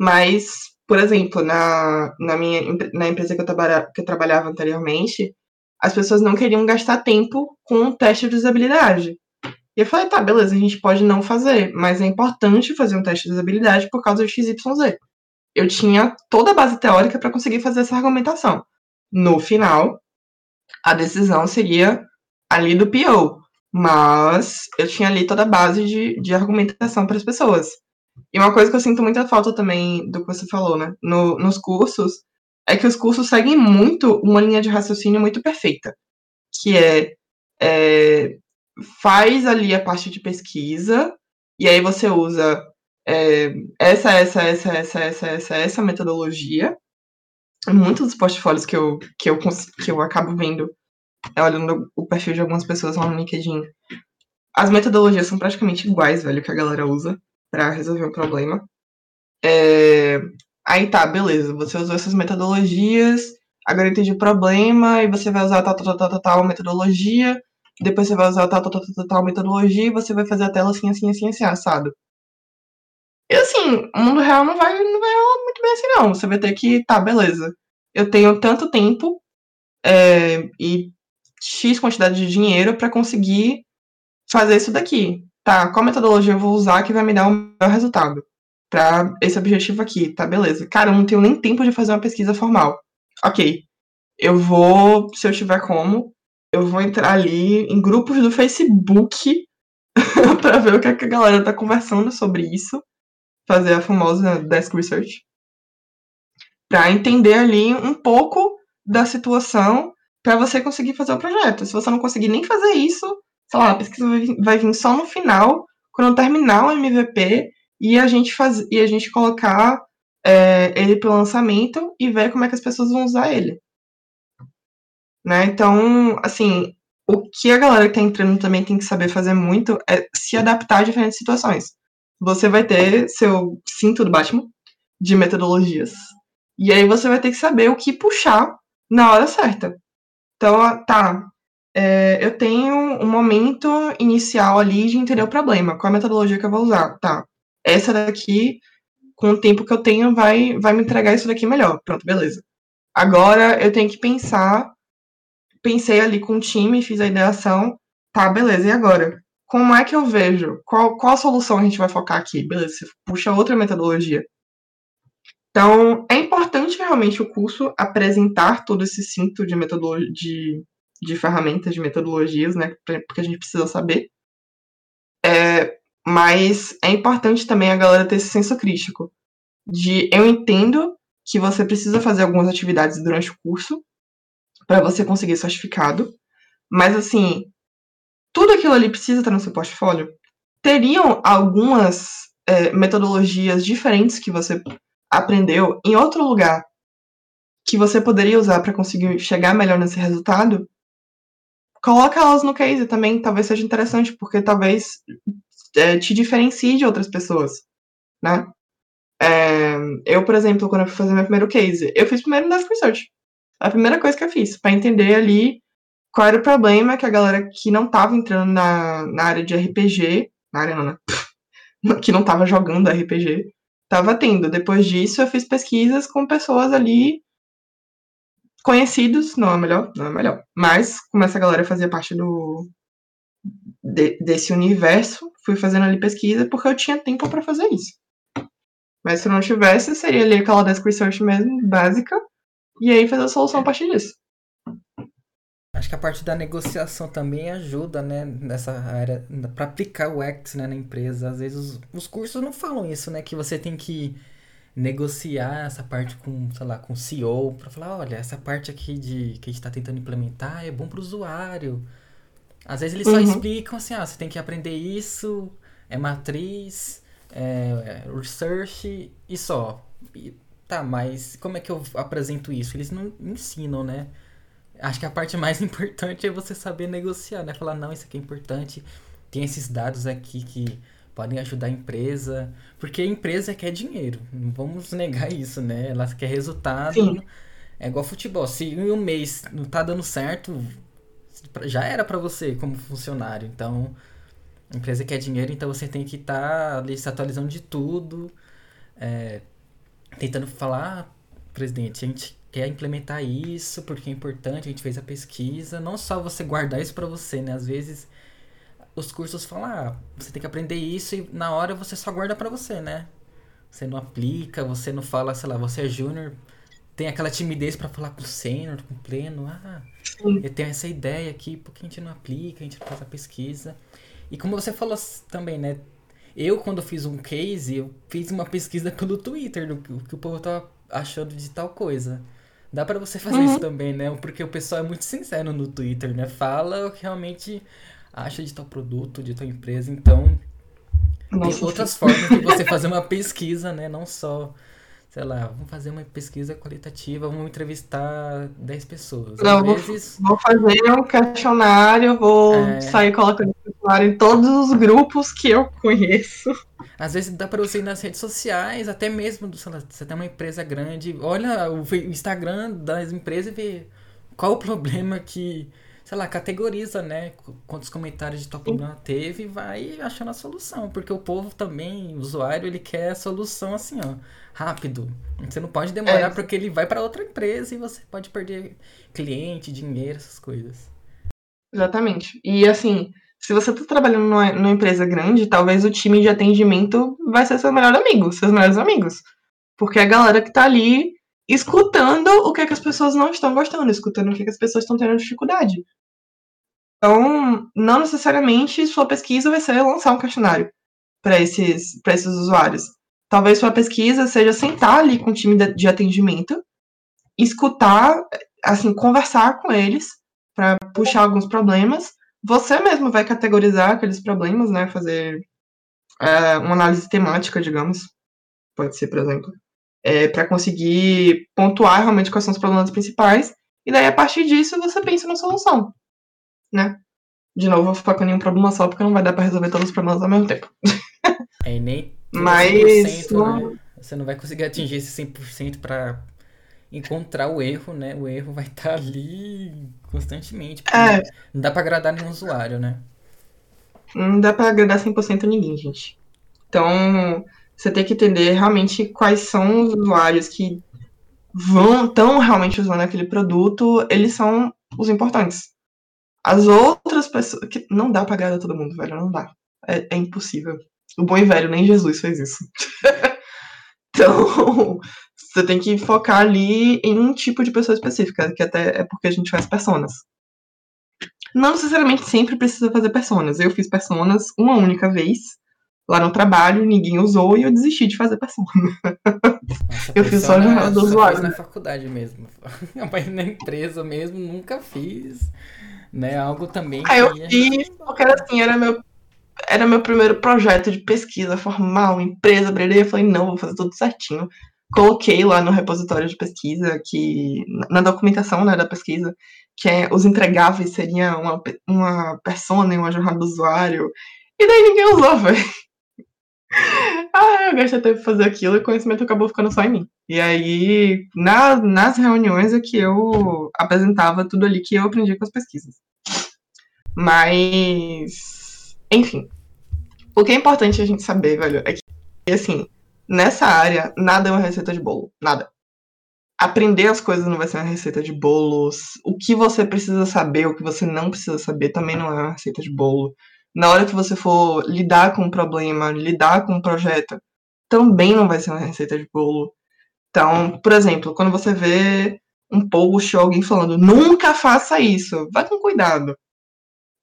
Mas, por exemplo, na, na minha na empresa que eu, trabalha, que eu trabalhava anteriormente, as pessoas não queriam gastar tempo com um teste de usabilidade. E eu falei, tá, beleza, a gente pode não fazer, mas é importante fazer um teste de usabilidade por causa do XYZ. Eu tinha toda a base teórica para conseguir fazer essa argumentação. No final, a decisão seria ali do PO, mas eu tinha ali toda a base de, de argumentação para as pessoas. E uma coisa que eu sinto muita falta também do que você falou, né? No, nos cursos, é que os cursos seguem muito uma linha de raciocínio muito perfeita, que é, é faz ali a parte de pesquisa, e aí você usa é, essa, essa, essa, essa, essa, essa, essa metodologia. Muitos dos portfólios que eu, que eu, que eu acabo vendo, é, olhando o perfil de algumas pessoas lá no LinkedIn, as metodologias são praticamente iguais, velho, que a galera usa para resolver o problema. É, aí tá, beleza, você usou essas metodologias, agora entendi o problema, e você vai usar tal, tal, tal, tal, tal metodologia, depois você vai usar tal, tal, tal, tal, tal metodologia e você vai fazer a tela assim, assim, assim, assim, assado. E assim, o mundo real não vai, não vai rolar muito bem assim, não. Você vai ter que, tá, beleza. Eu tenho tanto tempo é, e X quantidade de dinheiro para conseguir fazer isso daqui. Tá, qual metodologia eu vou usar que vai me dar o melhor resultado? Pra esse objetivo aqui, tá, beleza. Cara, eu não tenho nem tempo de fazer uma pesquisa formal. Ok. Eu vou, se eu tiver como, eu vou entrar ali em grupos do Facebook para ver o que, é que a galera tá conversando sobre isso, fazer a famosa desk research, para entender ali um pouco da situação para você conseguir fazer o projeto. Se você não conseguir nem fazer isso, sei lá, a pesquisa vai vir, só no final, quando terminar o MVP e a gente faz, e a gente colocar é, ele pro lançamento e ver como é que as pessoas vão usar ele. Né? Então, assim, o que a galera que tá entrando também tem que saber fazer muito é se adaptar a diferentes situações. Você vai ter seu cinto do Batman de metodologias. E aí você vai ter que saber o que puxar na hora certa. Então, tá, é, eu tenho um momento inicial ali de entender o problema. Qual a metodologia que eu vou usar? Tá, essa daqui, com o tempo que eu tenho, vai, vai me entregar isso daqui melhor. Pronto, beleza. Agora eu tenho que pensar pensei ali com o time, fiz a ideação, tá, beleza, e agora? Como é que eu vejo? Qual, qual a solução a gente vai focar aqui? Beleza, você puxa outra metodologia. Então, é importante realmente o curso apresentar todo esse cinto de de, de ferramentas, de metodologias, né? Porque a gente precisa saber. É, mas é importante também a galera ter esse senso crítico. De eu entendo que você precisa fazer algumas atividades durante o curso, para você conseguir certificado. Mas assim, tudo aquilo ali precisa estar no seu portfólio. Teriam algumas é, metodologias diferentes que você aprendeu em outro lugar que você poderia usar para conseguir chegar melhor nesse resultado? Coloca elas no case também, talvez seja interessante, porque talvez é, te diferencie de outras pessoas, né? É, eu, por exemplo, quando eu fui fazer meu primeiro case, eu fiz primeiro Desk Research a primeira coisa que eu fiz, para entender ali qual era o problema que a galera que não tava entrando na, na área de RPG, na área não, né? que não tava jogando RPG, tava tendo. Depois disso, eu fiz pesquisas com pessoas ali conhecidos, não é melhor, não é melhor, mas como essa galera fazia parte do de, desse universo, fui fazendo ali pesquisa porque eu tinha tempo para fazer isso. Mas se eu não tivesse, seria ali aquela desk research mesmo, básica, e aí fazer a solução a partir disso. Acho que a parte da negociação também ajuda, né, nessa área, para aplicar o X, né, na empresa. Às vezes os, os cursos não falam isso, né, que você tem que negociar essa parte com, sei lá, com o CEO para falar, olha, essa parte aqui de que a gente está tentando implementar é bom para o usuário. Às vezes eles só uhum. explicam assim, ah, você tem que aprender isso, é matriz, é, é research e só. E, tá, mas como é que eu apresento isso? Eles não ensinam, né? Acho que a parte mais importante é você saber negociar, né? Falar, não, isso aqui é importante, tem esses dados aqui que podem ajudar a empresa, porque a empresa quer dinheiro, não vamos negar isso, né? Ela quer resultado. Sim. É igual futebol, se em um mês não tá dando certo, já era para você como funcionário. Então, a empresa quer dinheiro, então você tem que estar tá ali se atualizando de tudo, é, tentando falar, ah, presidente, a gente quer implementar isso porque é importante, a gente fez a pesquisa, não só você guardar isso para você, né? Às vezes os cursos falam, ah, você tem que aprender isso e na hora você só guarda para você, né? Você não aplica, você não fala, sei lá, você é júnior, tem aquela timidez para falar com o sênior, com o pleno, ah, eu tenho essa ideia aqui, por que a gente não aplica, a gente não faz a pesquisa. E como você falou também, né? Eu, quando fiz um case, eu fiz uma pesquisa pelo Twitter do que o povo tava achando de tal coisa. Dá para você fazer uhum. isso também, né? Porque o pessoal é muito sincero no Twitter, né? Fala o que realmente acha de tal produto, de tal empresa. Então, Nossa, tem outras formas de você fazer uma pesquisa, né? Não só, sei lá, vamos fazer uma pesquisa qualitativa, vamos entrevistar 10 pessoas. Não, vezes... vou, fazer um questionário, vou é... sair colocando questionário em todos os grupos que eu conheço. Às vezes dá para você ir nas redes sociais, até mesmo, sei lá, você tem uma empresa grande, olha o Instagram das empresas e vê qual o problema que sei lá, categoriza, né? Quantos comentários de tal problema teve e vai achando a solução. Porque o povo também, o usuário, ele quer a solução assim, ó, rápido. Você não pode demorar é. porque ele vai para outra empresa e você pode perder cliente, dinheiro, essas coisas. Exatamente. E assim, se você tá trabalhando numa, numa empresa grande, talvez o time de atendimento vai ser seu melhor amigo, seus melhores amigos. Porque a galera que tá ali escutando o que, é que as pessoas não estão gostando, escutando o que, é que as pessoas estão tendo dificuldade. Então, não necessariamente sua pesquisa vai ser lançar um questionário para esses, esses usuários. Talvez sua pesquisa seja sentar ali com o time de atendimento, escutar, assim, conversar com eles para puxar alguns problemas. Você mesmo vai categorizar aqueles problemas, né? Fazer é, uma análise temática, digamos. Pode ser, por exemplo. É, para conseguir pontuar realmente quais são os problemas principais. E daí, a partir disso, você pensa na solução né? De novo, vou focar em um problema só, porque não vai dar pra resolver todos os problemas ao mesmo tempo. É, nem Mas. Não... Né? Você não vai conseguir atingir esse 100% pra encontrar o erro, né? O erro vai estar tá ali constantemente. É. Não dá pra agradar nenhum usuário, né? Não dá pra agradar 100% a ninguém, gente. Então, você tem que entender realmente quais são os usuários que vão estão realmente usando aquele produto, eles são os importantes. As outras pessoas. Que não dá pra agradar todo mundo, velho. Não dá. É, é impossível. O bom e velho, nem Jesus fez isso. então, você tem que focar ali em um tipo de pessoa específica, que até é porque a gente faz personas. Não necessariamente sempre precisa fazer personas. Eu fiz personas uma única vez lá no trabalho, ninguém usou e eu desisti de fazer persona. Nossa, eu fiz só jornada do usuário. na faculdade mesmo. Mas na empresa mesmo nunca fiz né? Algo também. Ah, eu fiz, porque era assim, era meu, era meu primeiro projeto de pesquisa formal, empresa, brelei, eu falei, não, vou fazer tudo certinho. Coloquei lá no repositório de pesquisa, que na documentação né, da pesquisa, que é, os entregáveis seriam uma, uma persona uma jornada do usuário. E daí ninguém usou, velho. ah, eu gastei tempo fazer aquilo e o conhecimento acabou ficando só em mim. E aí, na, nas reuniões é que eu apresentava tudo ali que eu aprendi com as pesquisas. Mas, enfim. O que é importante a gente saber, velho, é que, assim, nessa área, nada é uma receita de bolo. Nada. Aprender as coisas não vai ser uma receita de bolos. O que você precisa saber, o que você não precisa saber, também não é uma receita de bolo na hora que você for lidar com um problema, lidar com um projeto, também não vai ser uma receita de bolo. Então, por exemplo, quando você vê um post ou alguém falando, nunca faça isso, vai com cuidado.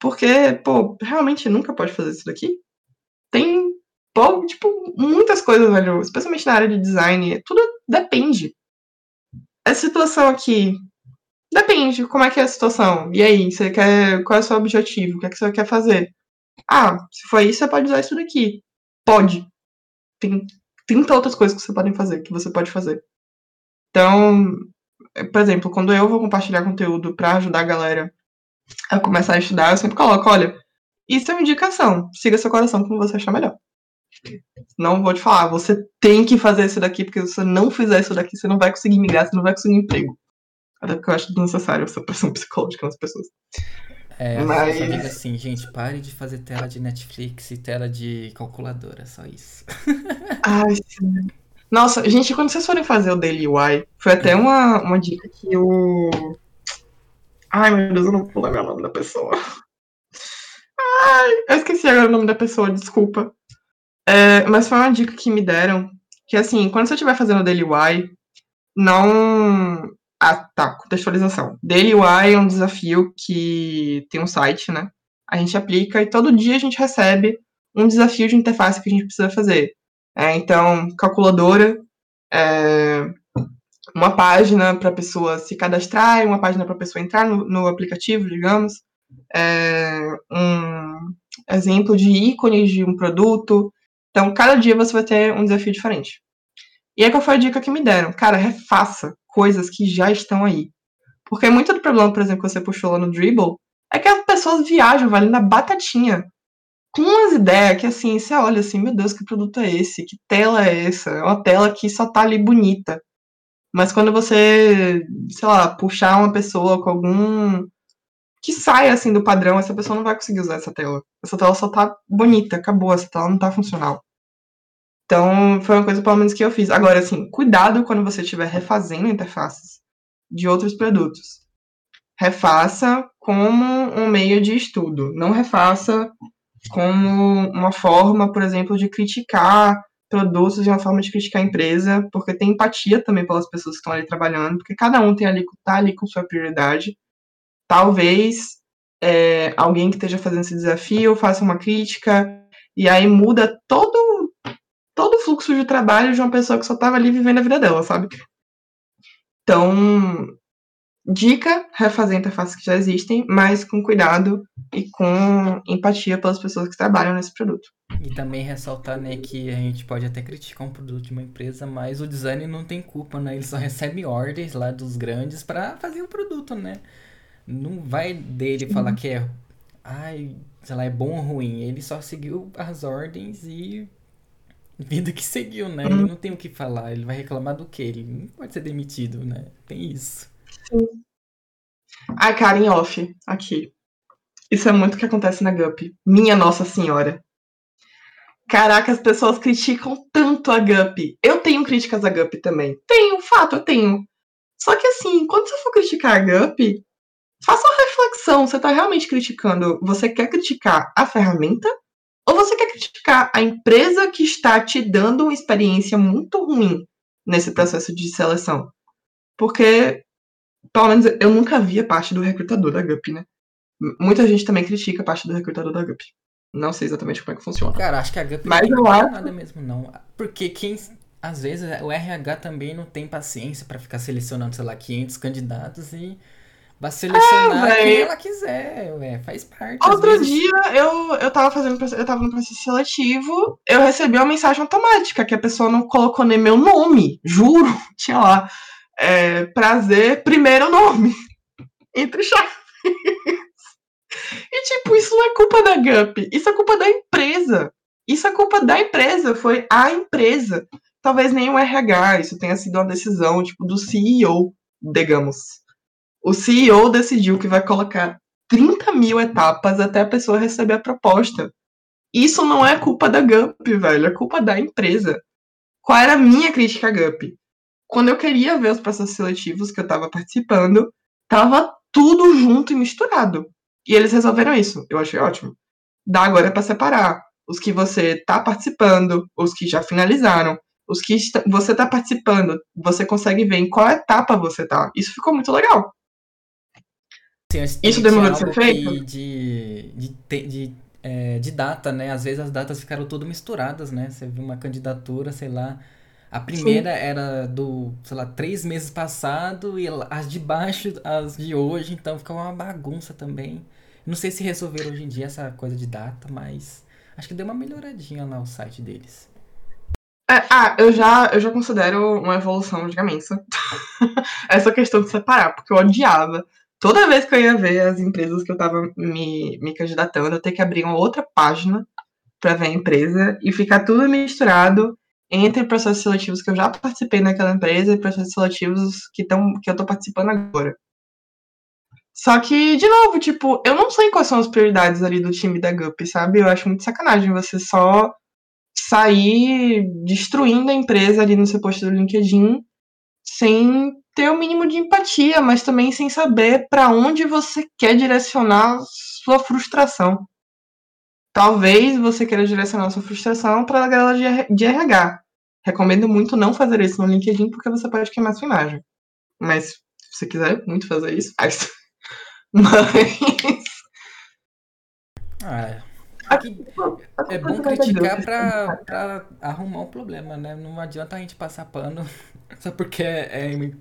Porque, pô, realmente nunca pode fazer isso daqui? Tem Pô, tipo, muitas coisas, velho. Especialmente na área de design. Tudo depende. A situação aqui. Depende. Como é que é a situação? E aí, você quer. Qual é o seu objetivo? O que é que você quer fazer? Ah, se for isso, você pode usar isso daqui. Pode. Tem 30 outras coisas que você pode fazer, que você pode fazer. Então, por exemplo, quando eu vou compartilhar conteúdo para ajudar a galera a começar a estudar, eu sempre coloco, olha, isso é uma indicação. Siga seu coração como você achar melhor. Não vou te falar, você tem que fazer isso daqui, porque se você não fizer isso daqui, você não vai conseguir migrar, você não vai conseguir emprego. Até porque eu acho desnecessário essa pressão psicológica nas pessoas. É, Mas... eu digo assim, gente, pare de fazer tela de Netflix e tela de calculadora, só isso. Ai, sim. Nossa, gente, quando vocês forem fazer o Daily UI, foi até uma, uma dica que o. Ai, meu Deus, eu não vou lembrar o nome da pessoa. Ai, eu esqueci agora o nome da pessoa, desculpa. É, mas foi uma dica que me deram, que assim, quando você estiver fazendo Daily UI, não ah, tá, contextualização. Daily UI é um desafio que tem um site, né? A gente aplica e todo dia a gente recebe um desafio de interface que a gente precisa fazer. É, então, calculadora, é, uma página para a pessoa se cadastrar, uma página para a pessoa entrar no, no aplicativo, digamos, é, um exemplo de ícones de um produto. Então, cada dia você vai ter um desafio diferente. E aí, qual foi a dica que me deram? Cara, refaça coisas que já estão aí. Porque muito do problema, por exemplo, que você puxou lá no Dribble, é que as pessoas viajam, valendo na batatinha. Com umas ideias que, assim, você olha assim, meu Deus, que produto é esse? Que tela é essa? É uma tela que só tá ali bonita. Mas quando você, sei lá, puxar uma pessoa com algum. que saia, assim, do padrão, essa pessoa não vai conseguir usar essa tela. Essa tela só tá bonita, acabou, essa tela não tá funcional. Então, foi uma coisa, pelo menos, que eu fiz. Agora, assim, cuidado quando você estiver refazendo interfaces de outros produtos. Refaça como um meio de estudo. Não refaça como uma forma, por exemplo, de criticar produtos, de uma forma de criticar a empresa, porque tem empatia também pelas pessoas que estão ali trabalhando, porque cada um tem ali, tá ali com sua prioridade. Talvez é, alguém que esteja fazendo esse desafio faça uma crítica, e aí muda todo todo o fluxo de trabalho de uma pessoa que só estava ali vivendo a vida dela, sabe? Então, dica, refazer interfaces que já existem, mas com cuidado e com empatia pelas pessoas que trabalham nesse produto. E também ressaltar, né, que a gente pode até criticar um produto de uma empresa, mas o design não tem culpa, né? Ele só recebe ordens lá dos grandes para fazer o produto, né? Não vai dele falar que é, ai, sei lá, é bom ou ruim. Ele só seguiu as ordens e vida que seguiu, né? Ele uhum. não tem o que falar, ele vai reclamar do quê? Ele não pode ser demitido, né? Tem isso. Sim. Ai, cara, em off, aqui. Isso é muito o que acontece na GUP. Minha Nossa Senhora. Caraca, as pessoas criticam tanto a GUP. Eu tenho críticas à GUP também. Tenho, fato, eu tenho. Só que assim, quando você for criticar a GUP, faça uma reflexão. Você tá realmente criticando. Você quer criticar a ferramenta ou você quer criticar a empresa que está te dando uma experiência muito ruim nesse processo de seleção? Porque, pelo menos, eu nunca vi a parte do recrutador da GUP, né? Muita gente também critica a parte do recrutador da GUP. Não sei exatamente como é que funciona. Cara, acho que a GUP Mas não é nada mesmo, não. Porque quem. Às vezes o RH também não tem paciência para ficar selecionando, sei lá, 500 candidatos e Vai selecionar é, quem ela quiser, faz parte. Outro dia eu, eu tava fazendo eu tava no processo seletivo, eu recebi uma mensagem automática que a pessoa não colocou nem meu nome, juro, tinha lá. É, prazer, primeiro nome. Entre chaves. E tipo, isso não é culpa da GUP, isso é culpa da empresa. Isso é culpa da empresa, foi a empresa. Talvez nem o RH, isso tenha sido uma decisão, tipo, do CEO, digamos. O CEO decidiu que vai colocar 30 mil etapas até a pessoa receber a proposta. Isso não é culpa da Gup, velho, é culpa da empresa. Qual era a minha crítica à Gup? Quando eu queria ver os processos seletivos que eu estava participando, tava tudo junto e misturado. E eles resolveram isso. Eu achei ótimo. Dá agora para separar os que você está participando, os que já finalizaram, os que você está participando. Você consegue ver em qual etapa você está. Isso ficou muito legal. Assim, Isso demorou de ser feito? De, de, de, é, de data, né? Às vezes as datas ficaram todas misturadas, né? Você viu uma candidatura, sei lá. A primeira Sim. era do, sei lá, três meses passado e as de baixo, as de hoje, então ficava uma bagunça também. Não sei se resolveram hoje em dia essa coisa de data, mas acho que deu uma melhoradinha lá o site deles. É, ah, eu já, eu já considero uma evolução gigantes essa questão de separar, porque eu odiava. Toda vez que eu ia ver as empresas que eu tava me, me candidatando, eu ter que abrir uma outra página para ver a empresa e ficar tudo misturado entre processos seletivos que eu já participei naquela empresa e processos seletivos que, tão, que eu tô participando agora. Só que, de novo, tipo, eu não sei quais são as prioridades ali do time da GUP, sabe? Eu acho muito sacanagem você só sair destruindo a empresa ali no seu post do LinkedIn sem ter o mínimo de empatia, mas também sem saber para onde você quer direcionar sua frustração. Talvez você queira direcionar sua frustração para a galera de RH. Recomendo muito não fazer isso no LinkedIn porque você pode queimar sua imagem. Mas se você quiser muito fazer isso, faz. Mas. Ah, é, é bom criticar pra, pra arrumar um problema, né? Não adianta a gente passar pano só porque é, é uma,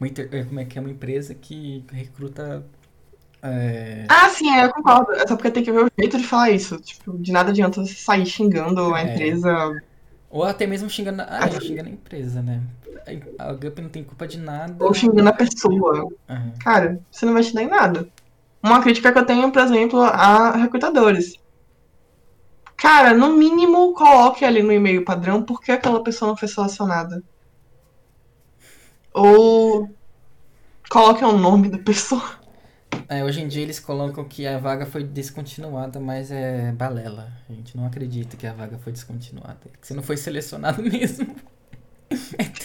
uma, é, como é que é uma empresa que recruta. É... Ah, sim, é, eu concordo. É só porque tem que ver o jeito de falar isso. Tipo, de nada adianta você sair xingando a é. empresa. Ou até mesmo xingando. Ah, assim. xingando a empresa, né? A GUP não tem culpa de nada. Ou xingando a pessoa. Uhum. Cara, você não vai te dar em nada. Uma crítica que eu tenho, por exemplo, a recrutadores. Cara, no mínimo, coloque ali no e-mail padrão por que aquela pessoa não foi selecionada. Ou coloque o nome da pessoa. É, hoje em dia eles colocam que a vaga foi descontinuada, mas é balela. A gente não acredita que a vaga foi descontinuada. Que você não foi selecionado mesmo.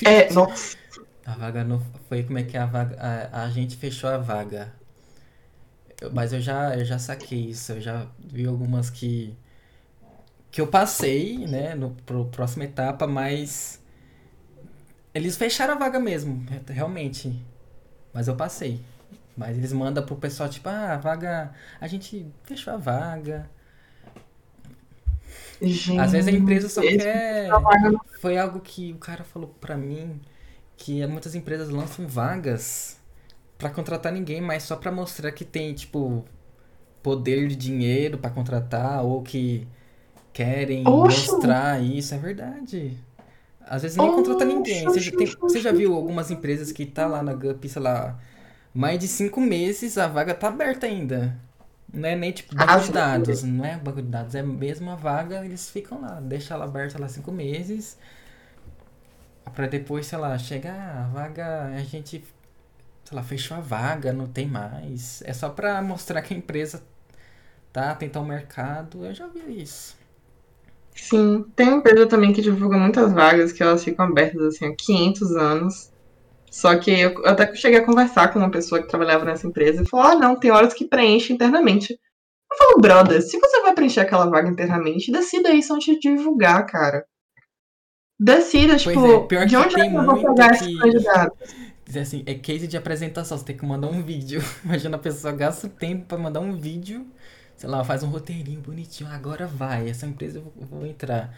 É, é nossa. A vaga não foi como é que a vaga. A, a gente fechou a vaga. Eu, mas eu já, eu já saquei isso. Eu já vi algumas que. Que eu passei, né, no, pro próxima etapa, mas. Eles fecharam a vaga mesmo, realmente. Mas eu passei. Mas eles mandam pro pessoal, tipo, ah, a vaga. A gente fechou a vaga. Gente, Às vezes a empresa só quer. Foi algo que o cara falou pra mim que muitas empresas lançam vagas para contratar ninguém, mas só para mostrar que tem, tipo, poder de dinheiro para contratar ou que querem Oxe. mostrar isso. É verdade. Às vezes nem contrata ninguém. Você já, tem, você já viu algumas empresas que tá lá na GUP, sei lá, mais de cinco meses a vaga tá aberta ainda. Não é nem tipo banco ah, de dados, não é banco de dados, é mesmo a vaga, eles ficam lá, deixa ela aberta lá cinco meses. Pra depois, sei lá, chegar ah, a vaga, a gente, sei lá, fechou a vaga, não tem mais. É só pra mostrar que a empresa tá, tentar o mercado, eu já vi isso. Sim, tem empresa também que divulga muitas vagas que elas ficam abertas assim há 500 anos. Só que eu até cheguei a conversar com uma pessoa que trabalhava nessa empresa e falou: ah, não, tem horas que preenche internamente. Eu falo, brother, se você vai preencher aquela vaga internamente, decida isso antes de divulgar, cara. Decida, tipo, é, de onde tem eu vou pegar que... esses candidatos? Dizer assim, é case de apresentação, você tem que mandar um vídeo. Imagina a pessoa gasta tempo para mandar um vídeo, sei lá, faz um roteirinho bonitinho, agora vai, essa empresa eu vou, vou entrar.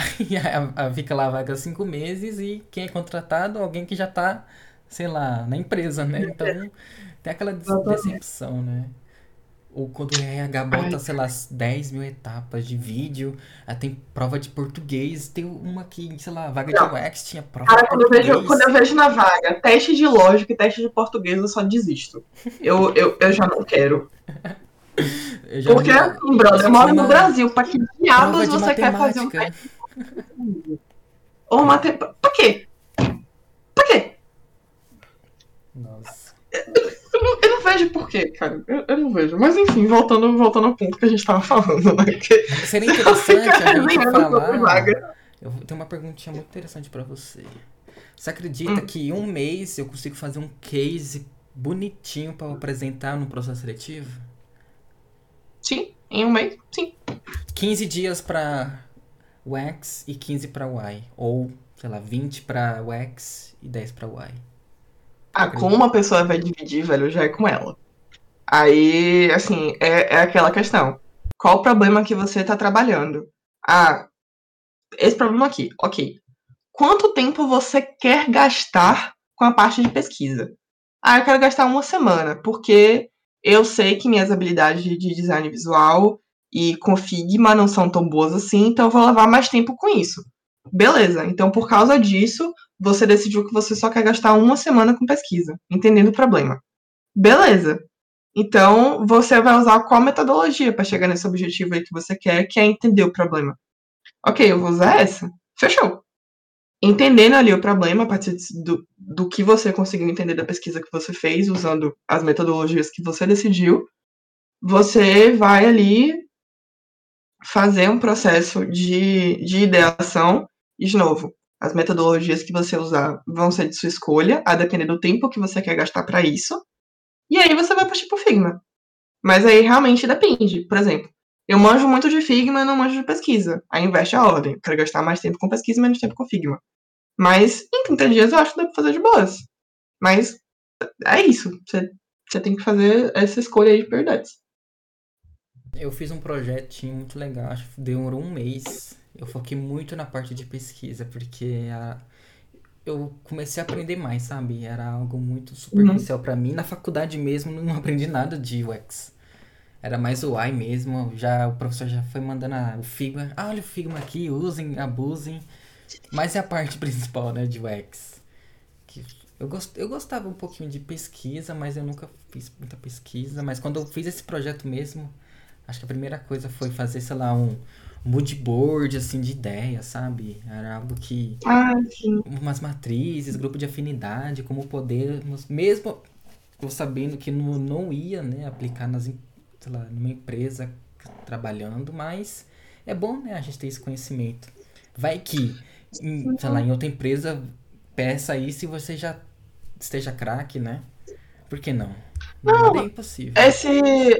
Aí a, a, fica lá a vaga cinco meses e quem é contratado alguém que já tá, sei lá, na empresa, né? Então tem aquela decepção, né? Ou quando o RH bota, sei lá, 10 mil etapas de vídeo, tem prova de português, tem uma que, sei lá, vaga não. de UX tinha prova Cara, de quando português. Eu vejo, quando eu vejo na vaga teste de lógica e teste de português, eu só desisto. Eu, eu, eu já não quero. Porque assim, brother, eu moro no Brasil, pra que diabos você quer fazer um teste ou mate... Pra quê? Pra quê? Nossa. Eu não, eu não vejo por quê, cara. Eu, eu, não vejo. Mas enfim, voltando, voltando ao ponto que a gente tava falando, né? Que Seria interessante a gente falar. Eu tenho uma perguntinha muito interessante para você. Você acredita hum. que em um mês eu consigo fazer um case bonitinho para apresentar no processo seletivo? Sim, em um mês, sim. 15 dias para o X e 15 para Y. Ou, sei lá, 20 para o X e 10 para Y. Ah, como uma pessoa vai dividir, velho, já é com ela. Aí, assim, é, é aquela questão. qual o problema que você está trabalhando. Ah, esse problema aqui, ok. Quanto tempo você quer gastar com a parte de pesquisa? Ah, eu quero gastar uma semana, porque eu sei que minhas habilidades de design visual e com Figma não são tão boas assim, então eu vou levar mais tempo com isso. Beleza, então por causa disso, você decidiu que você só quer gastar uma semana com pesquisa, entendendo o problema. Beleza. Então, você vai usar qual metodologia para chegar nesse objetivo aí que você quer, que é entender o problema. Ok, eu vou usar essa. Fechou. Entendendo ali o problema a partir do, do que você conseguiu entender da pesquisa que você fez, usando as metodologias que você decidiu, você vai ali fazer um processo de, de ideação. E, de novo, as metodologias que você usar vão ser de sua escolha, a depender do tempo que você quer gastar para isso. E aí você vai partir pro Figma. Mas aí realmente depende. Por exemplo, eu manjo muito de Figma não manjo de pesquisa. Aí investe a ordem. quero gastar mais tempo com pesquisa menos tempo com Figma. Mas em 30 dias eu acho que dá pra fazer de boas. Mas é isso. Você, você tem que fazer essa escolha aí de prioridades. Eu fiz um projetinho muito legal, acho que demorou um mês. Eu foquei muito na parte de pesquisa, porque a, eu comecei a aprender mais, sabe? Era algo muito superficial uhum. para mim. Na faculdade mesmo não aprendi nada de UX. Era mais o UI mesmo. Já o professor já foi mandando a, o Figma. Ah, olha o Figma aqui, usem, abusem. Mas é a parte principal, né, de UX. Que eu, gost, eu gostava um pouquinho de pesquisa, mas eu nunca fiz muita pesquisa. Mas quando eu fiz esse projeto mesmo, acho que a primeira coisa foi fazer, sei lá, um, mood board, assim, de ideias, sabe? Era algo que... Ah, sim. Umas matrizes, grupo de afinidade, como podemos... Mesmo eu sabendo que não, não ia, né, aplicar nas, sei lá, numa empresa trabalhando, mas é bom, né, a gente ter esse conhecimento. Vai que, em, sei lá, em outra empresa peça isso e você já esteja craque, né? Por que não? Não, não é impossível. Esse,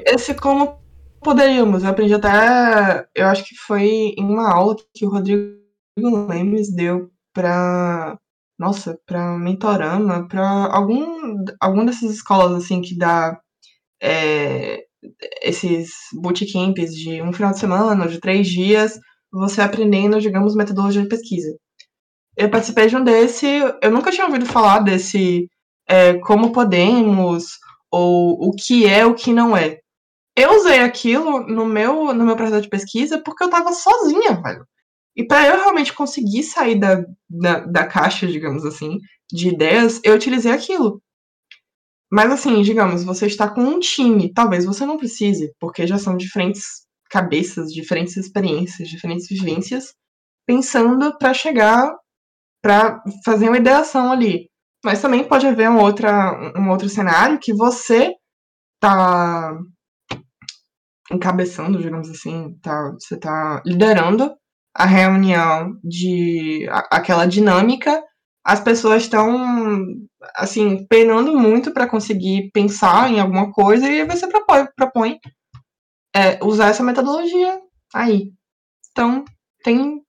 esse como Poderíamos, eu aprendi até. Eu acho que foi em uma aula que o Rodrigo Lemes deu para Nossa, para Mentorama, para algum, algum dessas escolas assim que dá é, esses bootcamps de um final de semana, de três dias, você aprendendo, digamos, metodologia de pesquisa. Eu participei de um desse, eu nunca tinha ouvido falar desse é, como podemos, ou o que é, o que não é. Eu usei aquilo no meu, no meu processo de pesquisa porque eu tava sozinha, velho. E para eu realmente conseguir sair da, da, da, caixa, digamos assim, de ideias, eu utilizei aquilo. Mas assim, digamos, você está com um time, talvez você não precise, porque já são diferentes cabeças, diferentes experiências, diferentes vivências, pensando para chegar, para fazer uma ideação ali. Mas também pode haver um, outra, um outro cenário que você tá encabeçando, digamos assim, tá, você está liderando a reunião de a, aquela dinâmica, as pessoas estão assim penando muito para conseguir pensar em alguma coisa e você propõe, propõe é, usar essa metodologia aí. Então tem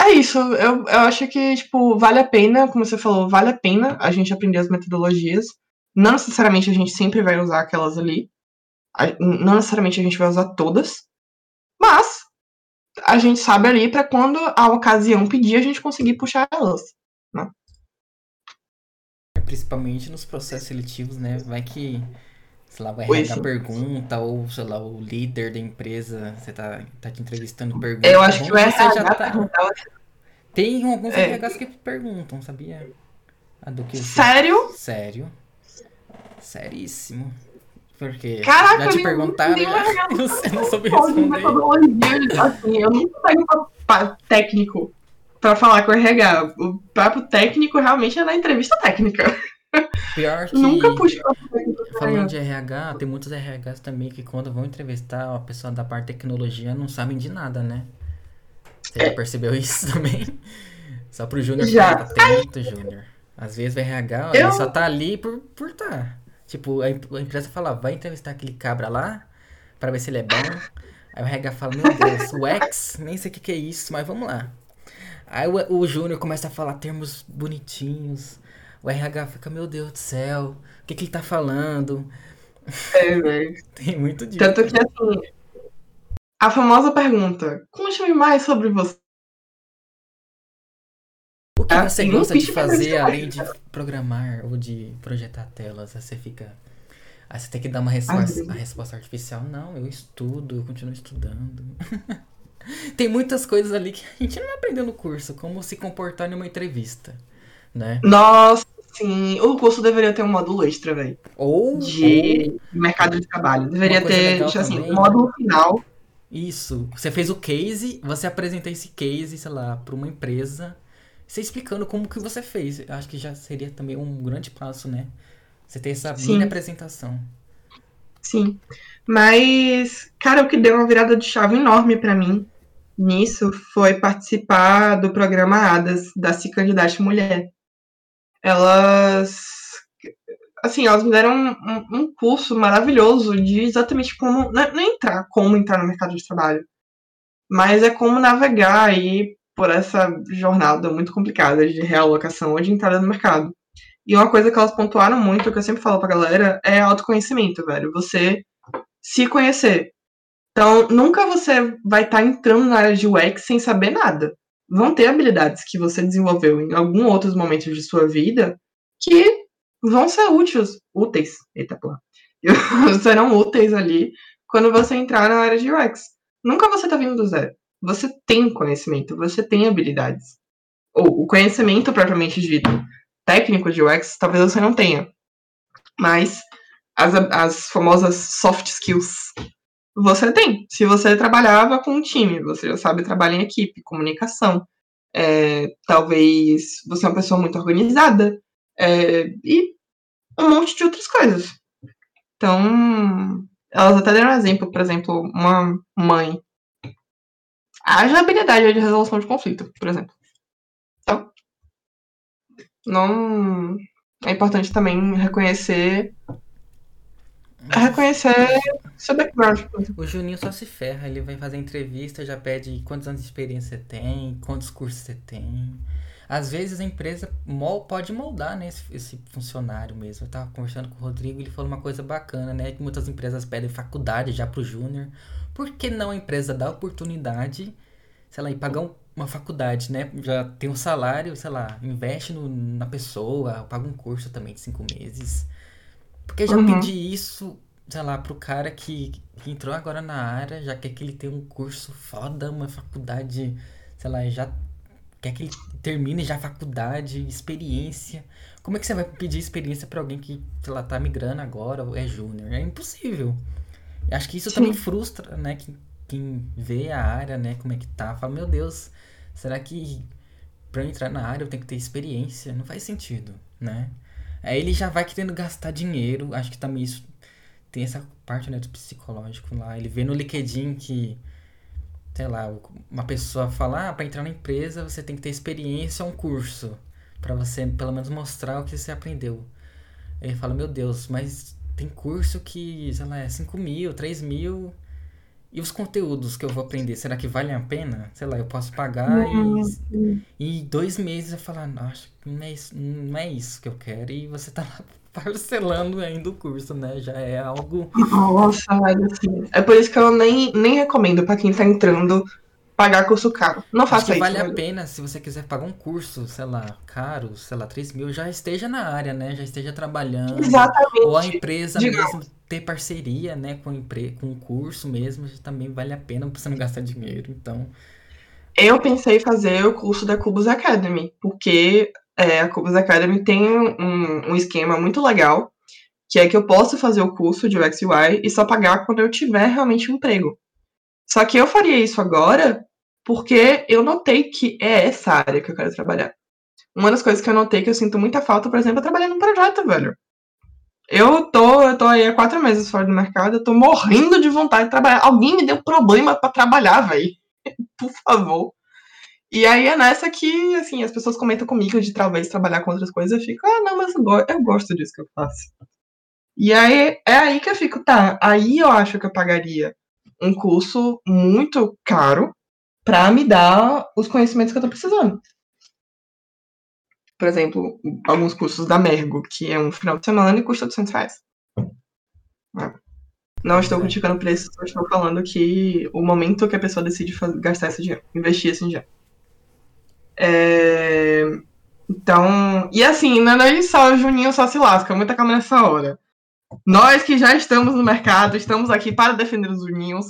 é isso. Eu, eu acho que tipo vale a pena, como você falou, vale a pena a gente aprender as metodologias. Não necessariamente a gente sempre vai usar aquelas ali, não necessariamente a gente vai usar todas, mas a gente sabe ali para quando a ocasião pedir a gente conseguir puxar elas, né? Principalmente nos processos seletivos, né? Vai que, sei lá, vai RH pergunta, ou, sei lá, o líder da empresa, você tá, tá te entrevistando pergunta. Eu acho que o RH já tá... Tem alguns é. RHs que perguntam, sabia? A que Sério? Sério. Seríssimo. Porque Caraca, já te perguntaram e você não soube responder. Metodologia, assim, eu nunca pego pra técnico pra falar com o RH. O papo técnico realmente é na entrevista técnica. Pior que. Nunca puxo Falando de RH, tem muitos RHs também que quando vão entrevistar a pessoa da parte de tecnologia não sabem de nada, né? Você é. já percebeu isso também? Só pro Júnior ficar atento, Júnior. Às vezes o RH, eu... ele só tá ali por, por tá. Tipo, a, empresa fala, vai entrevistar aquele cabra lá, para ver se ele é bom. Aí o RH fala, meu Deus, o X, nem sei o que, que é isso, mas vamos lá. Aí o, o Júnior começa a falar termos bonitinhos. O RH fica, meu Deus do céu, o que, que ele tá falando? É, velho. Tem muito disso. Tanto que assim, a famosa pergunta: conte-me mais sobre você. O que Ah, você gosta de fazer além de programar ou de projetar telas? Aí você fica. Aí você tem que dar uma resposta, a resposta artificial. Não, eu estudo, eu continuo estudando. tem muitas coisas ali que a gente não aprendeu no curso, como se comportar numa entrevista, né? Nossa, sim. O curso deveria ter um módulo extra, velho. Ou, ou De mercado de trabalho. Deveria ter, tipo assim, um módulo final. Isso. Você fez o case, você apresenta esse case, sei lá, para uma empresa, você explicando como que você fez. Acho que já seria também um grande passo, né? Você ter essa Sim. mini apresentação. Sim. Mas, cara, o que deu uma virada de chave enorme pra mim nisso foi participar do programa ADAS, da Se Candidate Mulher. Elas, assim, elas me deram um, um- curso maravilhoso de exatamente como, não é, é entrar, como entrar no mercado de trabalho, mas é como navegar aí por essa jornada muito complicada de realocação ou de entrada no mercado. E uma coisa que elas pontuaram muito, que eu sempre falo pra galera, é autoconhecimento, velho. Você se conhecer. Então, nunca você vai estar entrando na área de UX sem saber nada. Vão ter habilidades que você desenvolveu em algum outros momentos de sua vida que vão ser úteis, úteis, eita porra, serão úteis ali quando você entrar na área de UX. Nunca você tá vindo do zero. Você tem conhecimento, você tem habilidades. Ou o conhecimento propriamente dito, técnico de UX, talvez você não tenha. Mas as, as famosas soft skills você tem. Se você trabalhava com um time, você já sabe trabalhar em equipe, comunicação. É, talvez você é uma pessoa muito organizada. é, e um monte de outras coisas. Então, elas até deram um exemplo, por exemplo, uma mãe. Haja habilidade de resolução de conflito, por exemplo. Então, não. É importante também reconhecer. Reconhecer seu background. O Juninho só se ferra, ele vai fazer entrevista, já pede quantos anos de experiência você tem, quantos cursos você tem. Às vezes a empresa mol- pode moldar, né, esse, esse funcionário mesmo. Eu tava conversando com o Rodrigo, ele falou uma coisa bacana, né, que muitas empresas pedem faculdade já pro júnior. Por que não a empresa dá oportunidade, sei lá, e pagar um- uma faculdade, né? Já tem um salário, sei lá, investe no- na pessoa, paga um curso também de cinco meses. Porque já Uhum. pedi isso, sei lá, pro cara que, que entrou agora na área, já quer que ele tenha um curso foda, uma faculdade, sei lá, já quer que ele termine já a faculdade, experiência. Como é que você vai pedir experiência pra alguém que, sei lá, tá migrando agora ou é júnior? É impossível. Acho que isso Sim. também frustra, né, quem, quem vê a área, né, como é que tá, fala, meu Deus, será que pra eu entrar na área eu tenho que ter experiência? Não faz sentido, né? Aí ele já vai querendo gastar dinheiro, acho que também isso tem essa parte, né, do psicológico lá. Ele vê no LinkedIn que, sei lá, uma pessoa fala, ah, pra entrar na empresa você tem que ter experiência ou um curso, pra você pelo menos mostrar o que você aprendeu. Ele fala, meu Deus, mas tem curso que, sei lá, é 5 mil, 3 mil. E os conteúdos que eu vou aprender, será que valem a pena? Sei lá, eu posso pagar e, e dois meses eu falar, "Não, acho que não é, isso, não é isso que eu quero. E você tá lá parcelando ainda o curso, né? Já é algo. Nossa, assim. É por isso que eu nem, nem recomendo pra quem tá entrando pagar curso caro. Não Acho faça que isso, vale a pena se você quiser pagar um curso, sei lá, caro, sei lá, 3 mil, já esteja na área, né? Já esteja trabalhando. Ou a Exatamente. empresa Digamos. mesmo ter parceria, né, com, empre... com o curso mesmo, também vale a pena pra você não gastar dinheiro. Então, Eu pensei em fazer o curso da Cubus Academy, porque é, a Cubus Academy tem um, um esquema muito legal, que é que eu posso fazer o curso de UX UI e só pagar quando eu tiver realmente um emprego. Só que eu faria isso agora porque eu notei que é essa área que eu quero trabalhar. Uma das coisas que eu notei que eu sinto muita falta, por exemplo, é trabalhar num projeto, velho. Eu tô, eu tô aí há quatro meses fora do mercado, eu tô morrendo de vontade de trabalhar. Alguém me deu problema pra trabalhar, velho. Por favor. E aí é nessa que, assim, as pessoas comentam comigo de talvez trabalhar com outras coisas, eu fico, ah, não, mas eu, eu gosto disso que eu faço. E aí é aí que eu fico, tá, aí eu acho que eu pagaria um curso muito caro pra me dar os conhecimentos que eu tô precisando. Por exemplo, alguns cursos da Mergo, que é um final de semana e custa 800 reais. Não estou é. criticando o preço, só estou falando que o momento que a pessoa decide gastar esse dinheiro, investir esse dinheiro. É, Então, e assim, não é só o Juninho só se lasca, muita calma nessa hora. Nós que já estamos no mercado, estamos aqui para defender os Juninhos,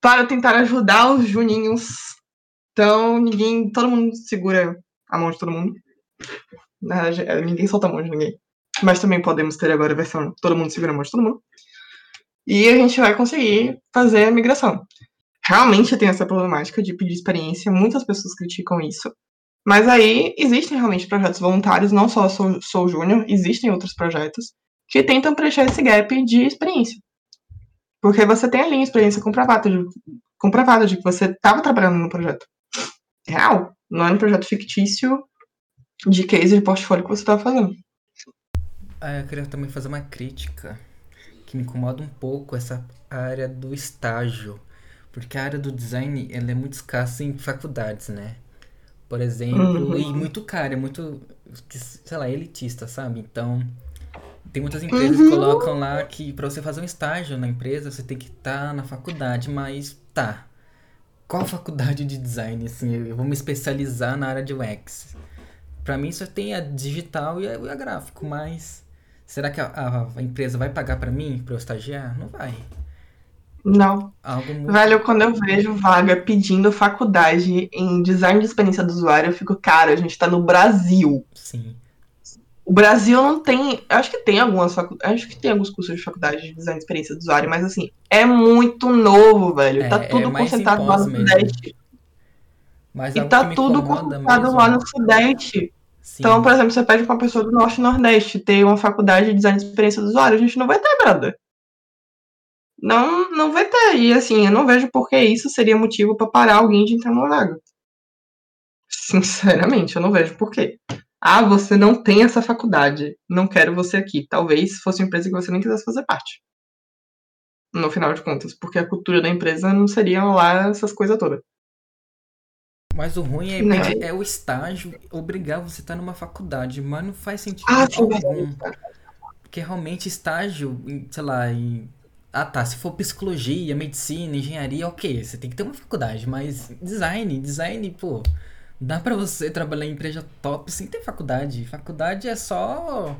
para tentar ajudar os Juninhos. Então, ninguém, todo mundo segura a mão de todo mundo. É, Ninguém solta a mão de ninguém. Mas também podemos ter agora a versão todo mundo segura a mão de todo mundo. E a gente vai conseguir fazer a migração. Realmente tem essa problemática de pedir experiência, muitas pessoas criticam isso. Mas aí existem realmente projetos voluntários, não só Sou, Sou Júnior, existem outros projetos que tentam preencher esse gap de experiência. Porque você tem ali a experiência comprovada de, comprovada de que você estava trabalhando no projeto. Real. Não é um projeto fictício de case de portfólio que você estava fazendo. Ah, eu queria também fazer uma crítica que me incomoda um pouco essa área do estágio, porque a área do design ela é muito escassa em faculdades, né? Por exemplo, Uhum. e muito cara, é muito, sei lá, elitista, sabe? Então, tem muitas empresas que Uhum. colocam lá que pra você fazer um estágio na empresa, você tem que estar na faculdade, mas tá. Qual faculdade de design, assim? Eu vou me especializar na área de UX. Pra mim só tem a digital e a, e a gráfico, mas será que a, a- a empresa vai pagar pra mim pra eu estagiar? Não vai. Não. Algo muito. Velho, quando eu vejo vaga pedindo faculdade em design de experiência do usuário, eu fico, cara, a gente tá no Brasil. Sim. O Brasil não tem. Acho que tem algumas faculdades. Acho que tem alguns cursos de faculdade de design de experiência do usuário, mas assim, é muito novo, velho. É, tá é tudo mais concentrado lá no. Sudeste. Mas E tá tudo concentrado mesmo. lá no Sudeste. Sim. Então, por exemplo, você pede pra uma pessoa do Norte e Nordeste ter uma faculdade de design de experiência do usuário, a gente não vai ter nada. Não, não vai ter. E assim, eu não vejo por que isso seria motivo pra parar alguém de entrar numa vaga. Sinceramente, eu não vejo por quê. Ah, você não tem essa faculdade. Não quero você aqui. Talvez fosse uma empresa que você nem quisesse fazer parte. No final de contas. Porque a cultura da empresa não seria lá essas coisas todas. Mas o ruim é, é o estágio obrigar você a estar numa faculdade, mas não faz sentido Ah, algum. Porque realmente estágio, sei lá, em... Ah tá, se for psicologia, medicina, engenharia, ok, você tem que ter uma faculdade, mas design, design, pô, dá pra você trabalhar em empresa top sem ter faculdade. Faculdade é só,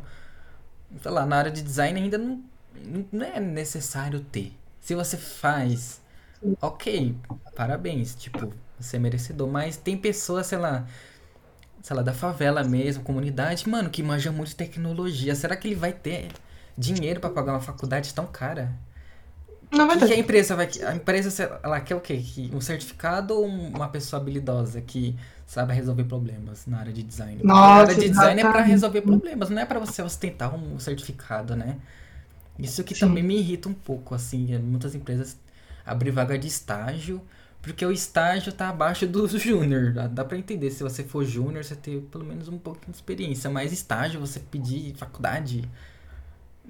sei lá, na área de design ainda não, não é necessário ter. Se você faz, ok, parabéns, tipo, você é merecedor, mas tem pessoas, sei lá, sei lá, da favela mesmo, comunidade, mano, que manja muito de tecnologia. Será que ele vai ter dinheiro pra pagar uma faculdade tão cara? Não O vai que, que a empresa vai. A empresa, sei- ela quer o quê? Que, um certificado ou uma pessoa habilidosa que sabe resolver problemas na área de design? Porque a Nossa, área de design é pra exatamente. resolver problemas, não é pra você ostentar um certificado, né? Isso que Sim. também me irrita um pouco, assim, é muitas empresas abrem vaga de estágio, porque o estágio tá abaixo do júnior. Dá, pra entender, se você for júnior, você ter pelo menos um pouquinho de experiência, mas estágio, você pedir faculdade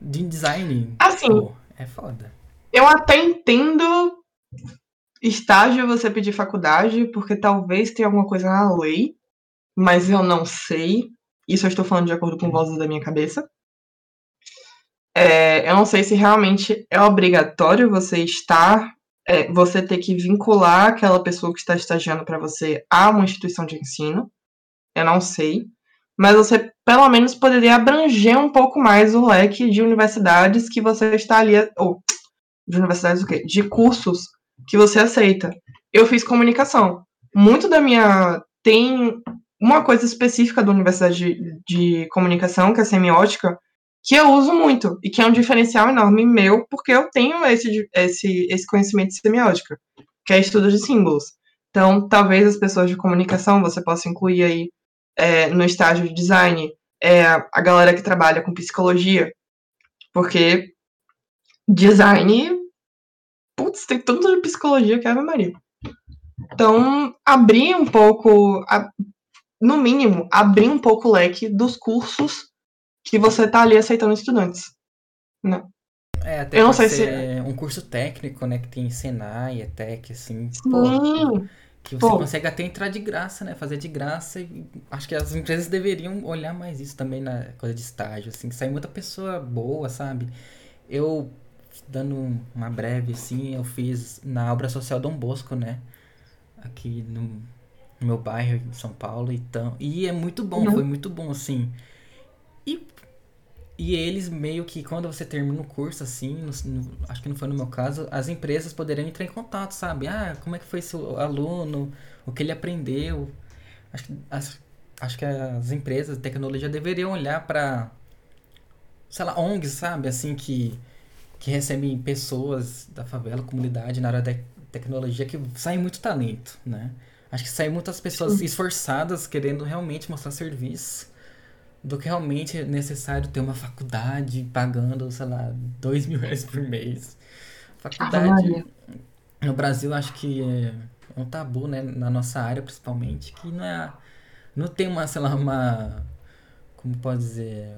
de design, Assim, pô, é foda. Eu até entendo estágio você pedir faculdade, porque talvez tenha alguma coisa na lei, mas eu não sei. Isso eu estou falando de acordo com vozes da minha cabeça. É, eu não sei se realmente é obrigatório você estar, é, você ter que vincular aquela pessoa que está estagiando para você a uma instituição de ensino. Eu não sei. Mas você pelo menos poderia abranger um pouco mais o leque de universidades que você está ali, ou de universidades o quê? De cursos que você aceita. Eu fiz comunicação. Muito da minha. Tem uma coisa específica da universidade de, de comunicação, que é semiótica, que eu uso muito, e que é um diferencial enorme meu, porque eu tenho esse, esse, esse conhecimento de semiótica, que é estudo de símbolos. Então, talvez as pessoas de comunicação você possa incluir aí é, no estágio de design é, a galera que trabalha com psicologia, porque design putz, tem tanto de psicologia que é Ave Maria. Então, abrir um pouco, no mínimo, abrir um pouco o leque dos cursos que você tá ali aceitando estudantes. Né? É, até Eu não sei se- ser um curso técnico, né, que tem Senai, ETEC, assim, pô, que você Pô. consegue até entrar de graça, né, fazer de graça e acho que as empresas deveriam olhar mais isso também na coisa de estágio, assim, que sai muita pessoa boa, sabe? Eu dando uma breve, assim, eu fiz na obra social Dom Bosco, né? Aqui no, no meu bairro, em São Paulo. Então, e é muito bom, Uhum. foi muito bom, assim. E, e eles meio que, quando você termina o curso, assim, no- no- acho que não foi no meu caso, as empresas poderiam entrar em contato, sabe? Ah, como é que foi seu aluno, o que ele aprendeu. Acho que as, acho que as empresas de tecnologia deveriam olhar para, sei lá, ONGs, sabe? Assim, que, que recebem pessoas da favela, comunidade, na área da tecnologia, que sai muito talento, né? Acho que saem muitas pessoas esforçadas querendo realmente mostrar serviço do que realmente é necessário ter uma faculdade pagando, sei lá, dois mil reais por mês. Faculdade no Brasil acho que é um tabu, né? Na nossa área principalmente, que não é. Não tem uma, sei lá, uma. Como pode dizer?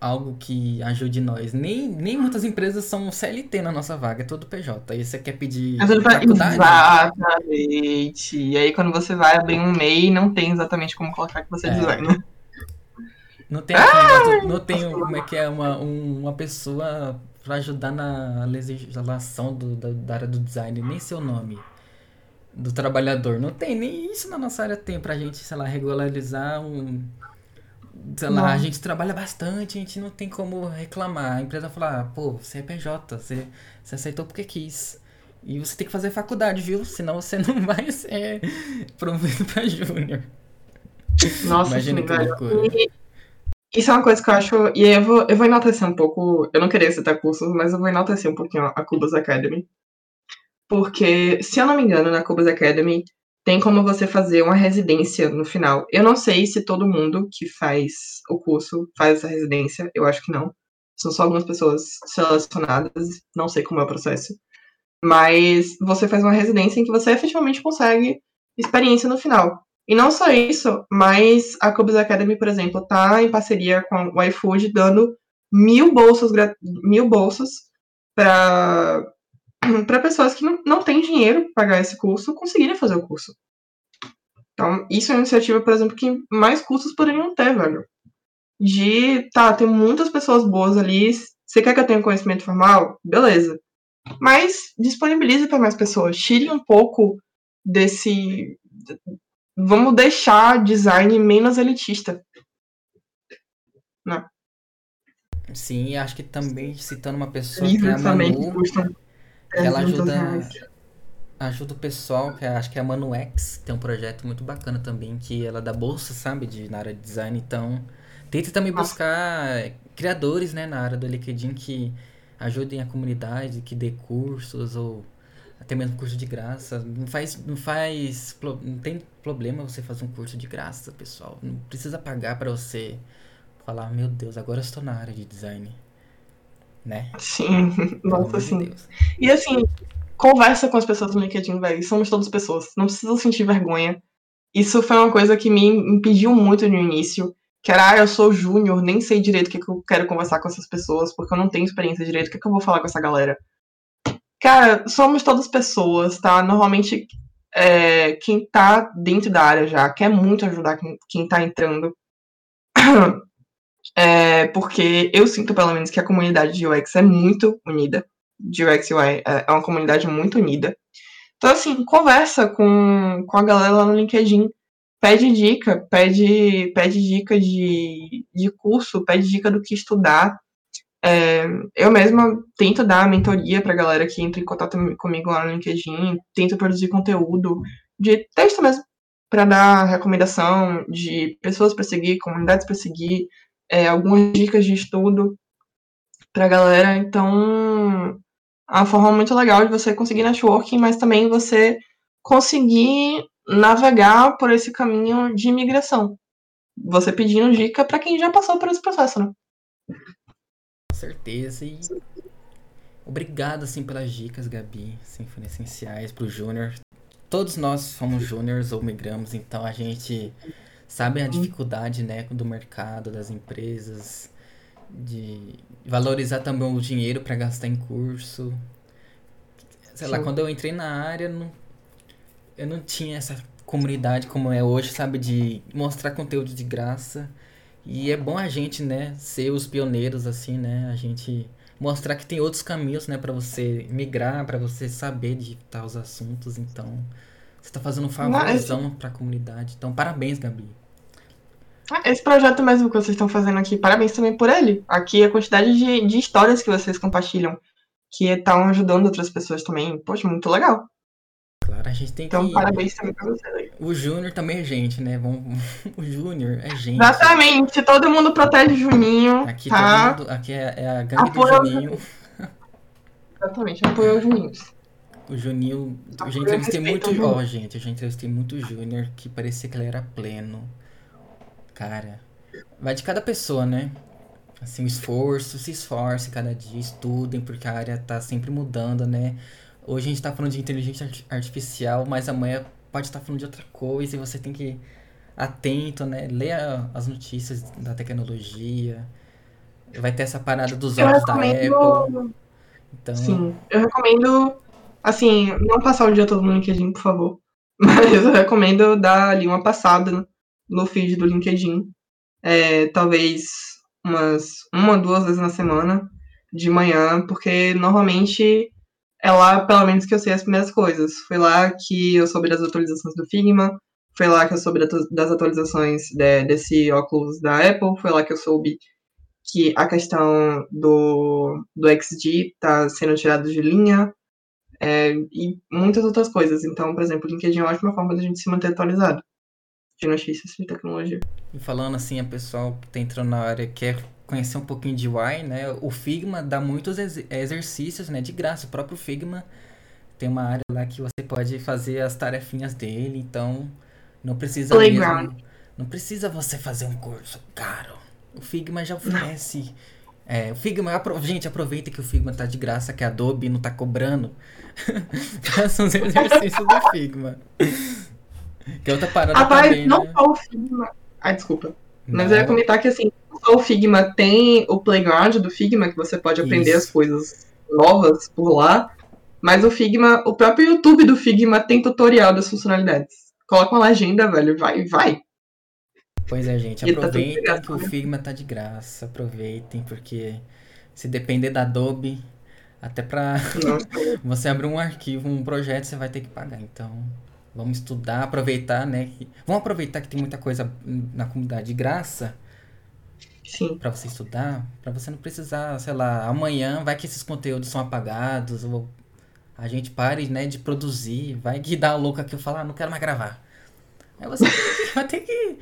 Algo que ajude nós. Nem, nem muitas empresas são CLT na nossa vaga, é tudo PJ. Aí você quer pedir vai- faculdade? Exatamente. E aí, quando você vai abrir um MEI, não tem exatamente como colocar que você é É. designer. Não tem negócio- não tem como é que é uma, um- uma pessoa pra ajudar na legislação do, da, da área do design, nem seu nome do trabalhador. Não tem, nem isso na nossa área tem pra gente, sei lá, regularizar um. Sei lá, a gente trabalha bastante, a gente não tem como reclamar. A empresa fala, ah, pô, você é PJ, você, você aceitou porque quis. E você tem que fazer faculdade, viu? Senão você não vai ser promovido pra júnior. Nossa, Imagina sim, que velho. loucura. E isso é uma coisa que eu acho. E aí eu vou, eu vou enaltecer um pouco. Eu não queria citar cursos, mas eu vou enaltecer um pouquinho a Cubas Academy. Porque, se eu não me engano, na Cubas Academy tem como você fazer uma residência no final. Eu não sei se todo mundo que faz o curso faz essa residência. Eu acho que não. São só algumas pessoas selecionadas. Não sei como é o processo. Mas você faz uma residência em que você efetivamente consegue experiência no final. E não só isso, mas a Cubs Academy, por exemplo, tá em parceria com o iFood dando mil bolsas, mil bolsas para para pessoas que não, não têm dinheiro para pagar esse curso conseguirem fazer o curso. Então, isso é uma iniciativa, por exemplo, que mais cursos poderiam ter, velho. De, tá, tem muitas pessoas boas ali. Você quer que eu tenha conhecimento formal? Beleza. Mas disponibilize para mais pessoas. Tire um pouco desse. Vamos deixar design menos elitista. Sim, e acho que também citando uma pessoa que é a também que Manu, ela 300 ajuda, ajuda o pessoal, que é- acho que é a Manu X, tem um projeto muito bacana também, que ela dá bolsa, sabe, de, na área de design, então tenta também Nossa. buscar criadores, né, na área do LinkedIn que ajudem a comunidade, que dê cursos ou até mesmo curso de graça. Não faz, não faz, não tem problema você fazer um curso de graça, pessoal. Não precisa pagar pra você falar, meu Deus, agora eu estou na área de design, né? Sim, Pelo nossa, de sim. Deus. E assim, conversa com as pessoas no LinkedIn, velho. Somos todas pessoas. Não precisa sentir vergonha. Isso foi uma coisa que me impediu muito no início. Que era, ah, eu sou júnior, nem sei direito o que, que eu quero conversar com essas pessoas, porque eu não tenho experiência direito, o que, que eu vou falar com essa galera? Cara, somos todas pessoas, tá? Normalmente, é, quem tá dentro da área já quer muito ajudar quem, quem tá entrando. É, porque eu sinto, pelo menos, que a comunidade de UX é muito unida. De UX UI é é uma comunidade muito unida. Então, assim, conversa com, com a galera lá no LinkedIn. Pede dica, pede, pede dica de, de curso, pede dica do que estudar. É, eu mesma tento dar mentoria pra galera que entra em contato comigo lá no LinkedIn, tento produzir conteúdo de texto mesmo, pra dar recomendação de pessoas pra seguir, comunidades pra seguir, é, algumas dicas de estudo pra galera. Então, é uma forma muito legal de você conseguir networking, mas também você conseguir navegar por esse caminho de imigração. Você pedindo dica pra quem já passou por esse processo, né? Com certeza. E obrigado, assim, pelas dicas, Gabi. Assim, foram essenciais pro Júnior. Todos nós somos júniors ou migramos, então a gente sabe a dificuldade, né, do mercado, das empresas, de valorizar também o dinheiro para gastar em curso. Sei lá, Sim. quando eu entrei na área, não, eu não tinha essa comunidade como é hoje, sabe, de mostrar conteúdo de graça. E é bom a gente, né, ser os pioneiros, assim, né, a gente mostrar que tem outros caminhos, né, para você migrar, para você saber de tais assuntos. Então, você tá fazendo um favorzão para a comunidade. Então, parabéns, Gabi. Ah, esse projeto mesmo que vocês estão fazendo aqui, parabéns também por ele. Aqui a quantidade de, de histórias que vocês compartilham, que estão ajudando outras pessoas também. Poxa, muito legal. Claro, a gente tem então, que. Então, parabéns também pra vocês aí. O Júnior também é gente, né? Vamos... O Júnior é gente. Exatamente, todo mundo protege o Juninho. Aqui, tá? mundo... aqui é, é, a gangue Apoio do Juninho. Exatamente, apoio o Juninho. O Juninho. Eu já entrevistei muito. Ó, oh, gente, eu já entrevistei muito Júnior que parecia que ele era pleno. Cara, vai de cada pessoa, né? Assim, o esforço, se esforce cada dia, estudem, porque a área tá sempre mudando, né? Hoje a gente tá falando de inteligência artificial, mas amanhã pode estar falando de outra coisa e você tem que ir atento, né? Leia as notícias da tecnologia. Vai ter essa parada dos olhos da Apple. Então... Sim, eu recomendo, assim, não passar o dia todo no LinkedIn, por favor. Mas eu recomendo dar ali uma passada no feed do LinkedIn. É, talvez umas uma, duas vezes na semana, de manhã, porque normalmente é lá, pelo menos, que eu sei as primeiras coisas. Foi lá que eu soube das atualizações do Figma, foi lá que eu soube das atualizações de, desse óculos da Apple, foi lá que eu soube que a questão do, do XG está sendo tirado de linha, é, e muitas outras coisas. Então, por exemplo, o LinkedIn é uma ótima forma da gente se manter atualizado de notícias de tecnologia. E falando assim, a pessoa que está entrando na área quer conhecer um pouquinho de UI, né? O Figma dá muitos ex exercícios, né? De graça. O próprio Figma tem uma área lá que você pode fazer as tarefinhas dele, então não precisa Playground. mesmo, não precisa você fazer um curso caro. O Figma já oferece. É, o Figma, gente, aproveita que o Figma tá de graça, que a Adobe não tá cobrando. Faça os exercícios do Figma. Que é outra parada Rapaz, também, não né? só o Figma. Ai, desculpa. Mas eu ia comentar que assim, não só o Figma tem o playground do Figma, que você pode aprender Isso. as coisas novas por lá. Mas o Figma, o próprio YouTube do Figma tem tutorial das funcionalidades. Coloca uma legenda, velho, vai, vai. Pois é, gente, tá aproveitem tá que o né? Figma tá de graça, aproveitem, porque se depender da Adobe, até pra você abrir um arquivo, um projeto, você vai ter que pagar. Então, Vamos estudar, aproveitar, né? Vamos aproveitar que tem muita coisa na comunidade de graça. Sim. Pra você estudar, para você não precisar, sei lá, amanhã vai que esses conteúdos são apagados, ou a gente pare, né, de produzir, vai que dá a louca que eu falar, ah, não quero mais gravar. Aí você vai ter que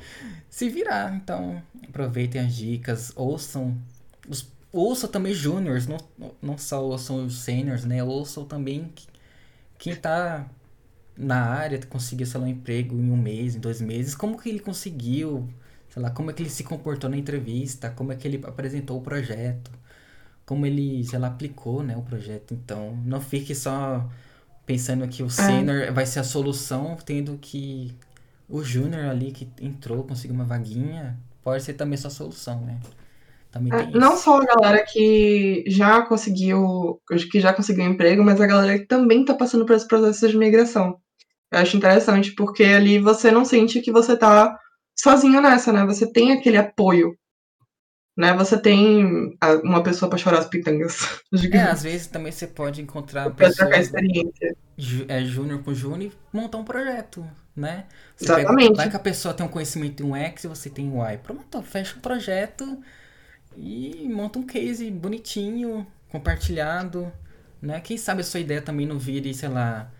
se virar. Então, aproveitem as dicas, ouçam os ouçam também júniors, não, não só ouçam os seniors, né? Ouçam também quem tá na área conseguiu, sei lá, um emprego em um mês, em dois meses, como que ele conseguiu, sei lá, como é que ele se comportou na entrevista, como é que ele apresentou o projeto, como ele, sei lá, aplicou, né, o projeto. Então, não fique só pensando que o é. senior é. vai ser a solução, tendo que o júnior ali que entrou, conseguiu uma vaguinha, pode ser também sua solução, né? É, não só a galera que já conseguiu, que já conseguiu emprego, mas a galera que também está passando por esse processo de migração. Eu acho interessante, porque ali você não sente que você tá sozinho nessa, né? Você tem aquele apoio. Né? Você tem uma pessoa para chorar as pitangas. É, às vezes também você pode encontrar pessoas experiência. É, júnior com júnior e montar um projeto, né? Você Exatamente. Pega, vai que a pessoa tem um conhecimento em um X e você tem um Y. Pronto, fecha o um projeto e monta um case bonitinho, compartilhado, né? Quem sabe a sua ideia também não vire, sei lá,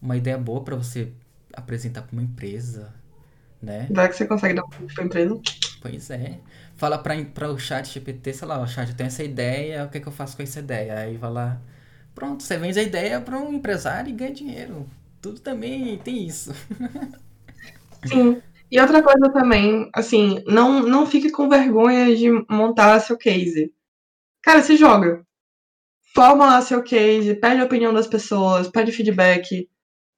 uma ideia boa para você apresentar para uma empresa, né? Vai que você consegue dar um pra empresa. Pois é. Fala para o chat GPT, sei lá, o chat, eu tenho essa ideia, o que, é que eu faço com essa ideia? Aí vai lá, pronto, você vende a ideia para um empresário e ganha dinheiro. Tudo também tem isso. Sim. E outra coisa também, assim, não, não fique com vergonha de montar seu case. Cara, se joga. Forma lá seu case, pede a opinião das pessoas, pede feedback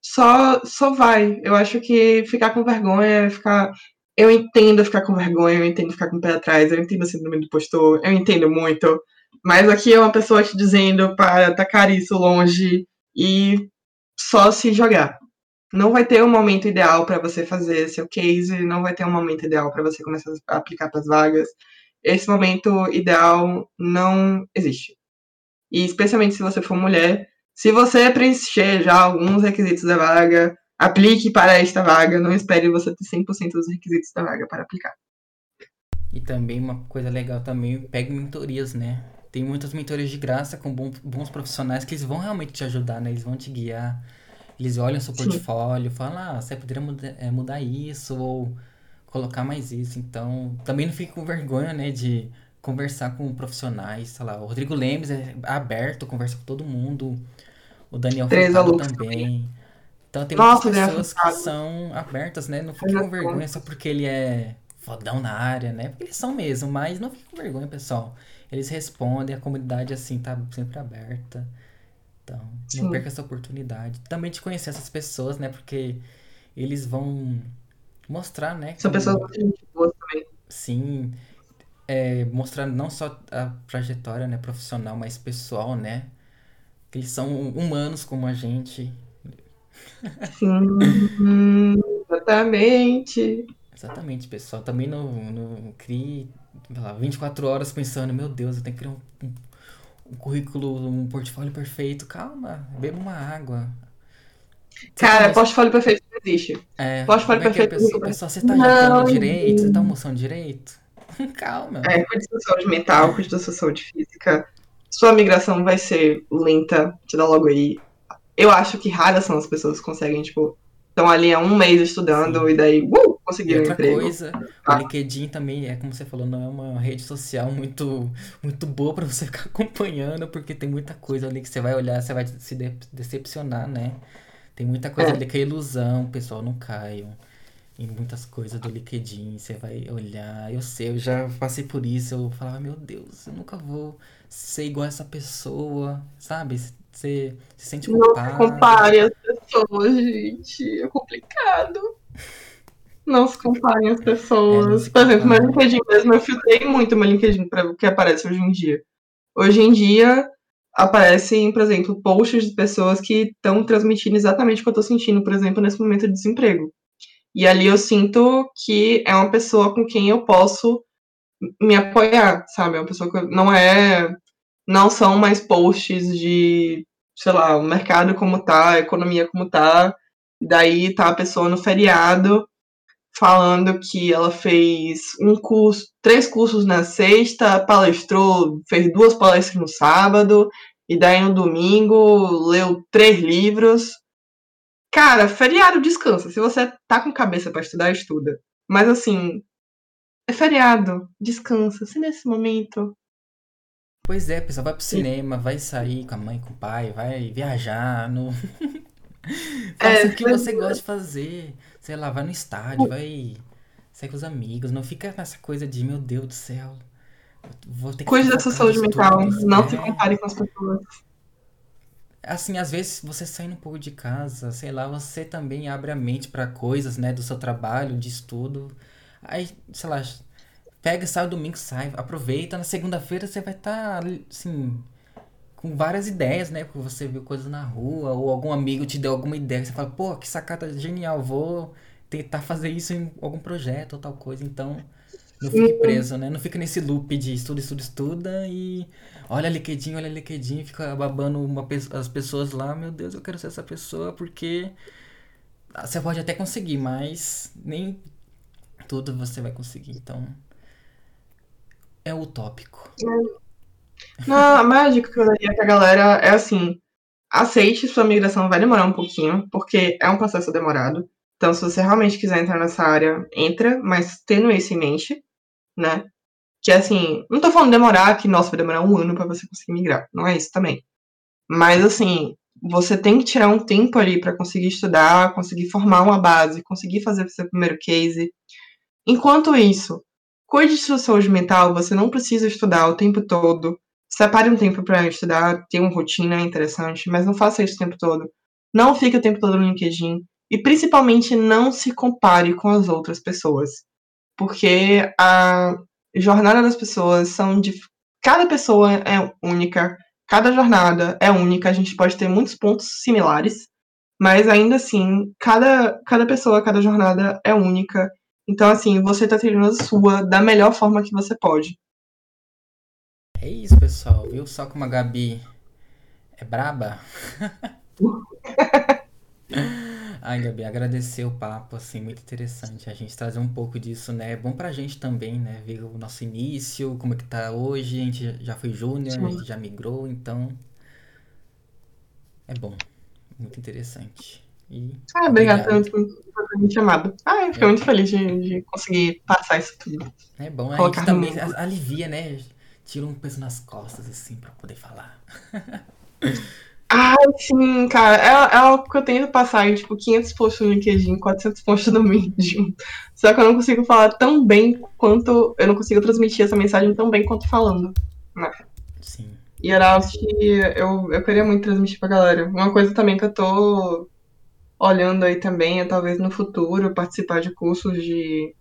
só, só vai. Eu acho que ficar com vergonha, ficar. Eu entendo ficar com vergonha, eu entendo ficar com o pé atrás, eu entendo a síndrome do postor, eu entendo muito. Mas aqui é uma pessoa te dizendo para tacar isso longe e só se jogar. Não vai ter um momento ideal para você fazer seu case, não vai ter um momento ideal para você começar a aplicar para as vagas. Esse momento ideal não existe. E especialmente se você for mulher, se você preencher já alguns requisitos da vaga, aplique para esta vaga, não espere você ter 100% dos requisitos da vaga para aplicar. E também uma coisa legal também, pegue mentorias, né? Tem muitas mentorias de graça com bons profissionais que eles vão realmente te ajudar, né? Eles vão te guiar. Eles olham seu portfólio, Sim. falam, ah, você poderia mudar, é, mudar isso ou colocar mais isso. Então, também não fique com vergonha, né, de conversar com profissionais, sei lá, o Rodrigo Lemes é aberto, conversa com todo mundo. O Daniel Furtado também. também. Então tem Nossa, muitas pessoas que são abertas, né? Não fique com vergonha só porque ele é fodão na área, né? Porque eles são mesmo, mas não fique com vergonha, pessoal. Eles respondem, a comunidade, assim, tá sempre aberta. Então, Sim. não perca essa oportunidade. Também de conhecer essas pessoas, né? Porque eles vão mostrar, né? São como... pessoas muito boas também. Sim. É, mostrar não só a trajetória né, profissional, mas pessoal, né? Que eles são humanos como a gente. Sim, exatamente. Exatamente, pessoal. Também não, não crie lá, 24 horas pensando, meu Deus, eu tenho que criar um, um, um currículo, um portfólio perfeito. Calma, beba uma água. Cara, tá portfólio perfeito não existe. É, portfólio é perfeito. É, pessoa, pessoal, você tá jantando direito? Você tá almoçando direito? Calma. É, cuide da saúde mental, cuide da sua saúde física. Sua migração vai ser lenta, te dá logo aí. Eu acho que raras são as pessoas que conseguem, tipo, estão ali há um mês estudando Sim. e daí, uh, conseguiram outra um emprego. coisa, ah. o LinkedIn também é, como você falou, não é uma rede social muito, muito boa para você ficar acompanhando, porque tem muita coisa ali que você vai olhar, você vai se de decepcionar, né? Tem muita coisa é. ali que é ilusão, pessoal, não caiam em muitas coisas do LinkedIn, você vai olhar, eu sei, eu já passei por isso, eu falava, meu Deus, eu nunca vou ser igual essa pessoa, sabe? Você se sente culpado. Não compare as pessoas, gente, é complicado. Não se comparem as pessoas. É, Por exemplo, meu LinkedIn mesmo, eu filtrei muito meu LinkedIn para o que aparece hoje em dia. Hoje em dia, aparecem, por exemplo, posts de pessoas que estão transmitindo exatamente o que eu estou sentindo, por exemplo, nesse momento de desemprego. E ali eu sinto que é uma pessoa com quem eu posso me apoiar, sabe? É uma pessoa que não é. Não são mais posts de, sei lá, o mercado como tá, a economia como tá. Daí tá a pessoa no feriado falando que ela fez um curso, três cursos na sexta, palestrou, fez duas palestras no sábado, e daí no domingo leu três livros. Cara, feriado descansa. Se você tá com cabeça para estudar, estuda. Mas assim, é feriado, descansa. Se nesse momento. Pois é, pessoal, vai pro cinema, vai sair com a mãe, com o pai, vai viajar, no... Faça é, o que você gosta de fazer. Sei lá, vai no estádio, vai sair com os amigos. Não fica nessa coisa de, meu Deus do céu. Vou ter que Cuide da sua saúde mental. Não é. se compare com as pessoas. Assim, às vezes você saindo um pouco de casa, sei lá, você também abre a mente para coisas, né, do seu trabalho, de estudo. Aí, sei lá, pega, sai domingo, sai, aproveita. Na segunda-feira você vai estar, tá, assim, com várias ideias, né? Porque você viu coisas na rua, ou algum amigo te deu alguma ideia, você fala, pô, que sacada genial, vou tentar fazer isso em algum projeto ou tal coisa. Então, não fique preso, né? Não fica nesse loop de estuda, estuda, estuda e olha LinkedIn, olha LinkedIn, fica babando uma, as pessoas lá, meu Deus, eu quero ser essa pessoa, porque você pode até conseguir, mas nem tudo você vai conseguir. Então, é utópico. A mágica que eu daria pra galera é assim: aceite sua migração vai demorar um pouquinho, porque é um processo demorado. Então, se você realmente quiser entrar nessa área, entra, mas tendo isso em mente, né? Que assim, não tô falando demorar, que nossa, vai demorar um ano para você conseguir migrar. Não é isso também. Mas assim, você tem que tirar um tempo ali para conseguir estudar, conseguir formar uma base, conseguir fazer o seu primeiro case. Enquanto isso, cuide de sua saúde mental, você não precisa estudar o tempo todo. Separe um tempo para estudar, ter uma rotina interessante, mas não faça isso o tempo todo. Não fique o tempo todo no LinkedIn. E principalmente não se compare com as outras pessoas. Porque a jornada das pessoas são de. Cada pessoa é única, cada jornada é única, a gente pode ter muitos pontos similares, mas ainda assim, cada, cada pessoa, cada jornada é única. Então, assim, você está trilhando a sua da melhor forma que você pode. É isso, pessoal. Viu só como a Gabi É braba? Ai, Gabi, agradecer o papo, assim, muito interessante. A gente trazer um pouco disso, né? É bom pra gente também, né? Ver o nosso início, como é que tá hoje. A gente já foi júnior, a gente já migrou, então. É bom. Muito interessante. E ah, obrigada por ter me chamado. Ah, eu fiquei é. muito feliz de, de, conseguir passar isso tudo. É bom, a gente também alivia, né? Tira um peso nas costas, assim, pra poder falar. Ah, sim, cara. É, é algo que eu tenho que passar, tipo, 500 posts no LinkedIn, 400 posts no Medium. Só que eu não consigo falar tão bem quanto. Eu não consigo transmitir essa mensagem tão bem quanto falando, né? Sim. E era algo que eu, eu queria muito transmitir pra galera. Uma coisa também que eu tô olhando aí também é talvez no futuro participar de cursos de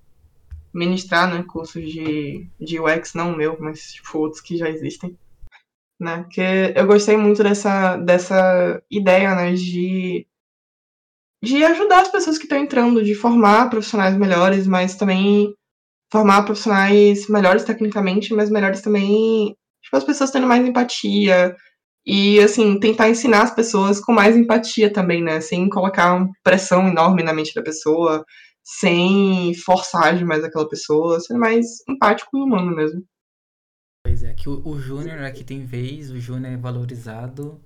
ministrar, né, cursos de, de UX, não meu, mas tipo, outros que já existem, né, que eu gostei muito dessa, dessa ideia, né, de, de ajudar as pessoas que estão entrando, de formar profissionais melhores, mas também formar profissionais melhores tecnicamente, mas melhores também, tipo, as pessoas tendo mais empatia, e, assim, tentar ensinar as pessoas com mais empatia também, né? Sem colocar uma pressão enorme na mente da pessoa, sem forçar demais aquela pessoa, sendo mais empático e humano mesmo. Pois é, que o, o Júnior aqui tem vez, o Júnior é valorizado.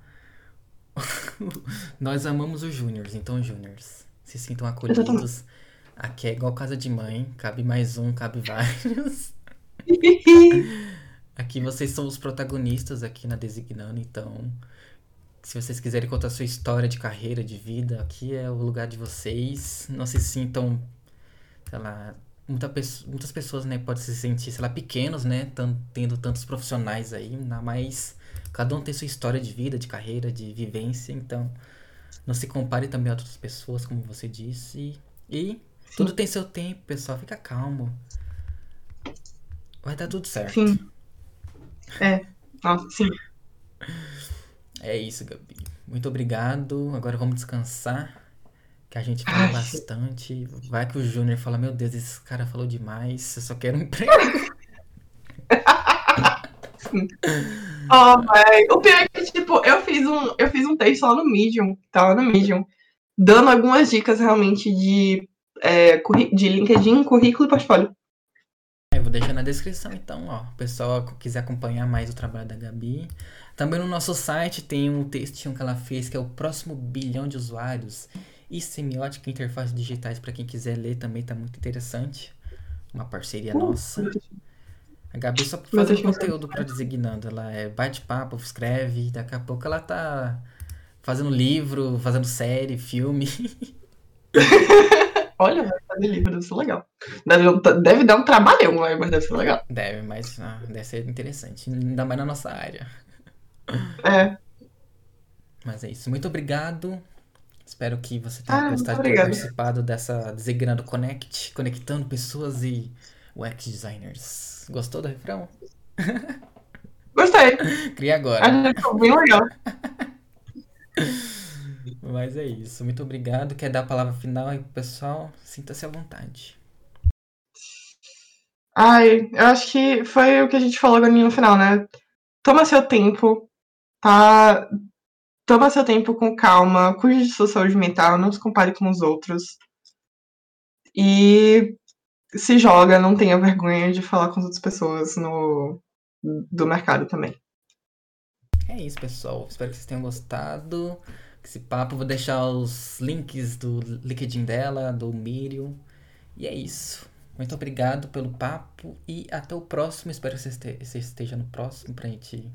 Nós amamos os Júniors, então, Júniors, se sintam acolhidos. Aqui é igual casa de mãe, cabe mais um, cabe vários. Aqui vocês são os protagonistas aqui na Designando, então se vocês quiserem contar sua história de carreira, de vida, aqui é o lugar de vocês. Não se sintam, sei lá, muita muitas pessoas, né, podem se sentir, sei lá, pequenos, né, tendo tantos profissionais aí, mas cada um tem sua história de vida, de carreira, de vivência, então não se compare também a outras pessoas, como você disse. E tudo tem seu tempo, pessoal, fica calmo. Vai dar tudo certo. Sim. É, nossa, sim. É isso, Gabi. Muito obrigado. Agora vamos descansar. Que a gente fala Ai. bastante. Vai que o Júnior fala, meu Deus, esse cara falou demais, eu só quero um emprego. oh. O pior é que, tipo, eu fiz um, eu fiz um texto lá no Medium, tava no Medium, dando algumas dicas realmente de, é, de LinkedIn, currículo e portfólio. Eu vou deixar na descrição, então, ó. O pessoal quiser acompanhar mais o trabalho da Gabi. Também no nosso site tem um textinho que ela fez, que é o próximo bilhão de usuários. E semiótica e interfaces digitais, para quem quiser ler, também tá muito interessante. Uma parceria uh, nossa. A Gabi só fazendo conteúdo para designando. Ela é bate-papo, escreve. Daqui a pouco ela tá fazendo livro, fazendo série, filme. Olha, vai fazer livro, deve ser legal. Deve, deve dar um trabalhão, mas deve ser legal. Deve, mas ah, deve ser interessante. Ainda mais na nossa área. É. Mas é isso. Muito obrigado. Espero que você tenha ah, gostado de ter participado dessa Designando Connect, conectando pessoas e UX designers. Gostou do refrão? Gostei. Cria agora. Acho bem legal. Mas é isso. Muito obrigado. Quer dar a palavra final aí pro pessoal? Sinta-se à vontade. Ai, eu acho que foi o que a gente falou agora no final, né? Toma seu tempo, tá? Toma seu tempo com calma, cuide de sua saúde mental, não se compare com os outros. E se joga, não tenha vergonha de falar com as outras pessoas no, do mercado também. É isso, pessoal. Espero que vocês tenham gostado esse papo. Vou deixar os links do LinkedIn dela, do Miriam. E é isso. Muito obrigado pelo papo e até o próximo. Espero que você esteja no próximo pra gente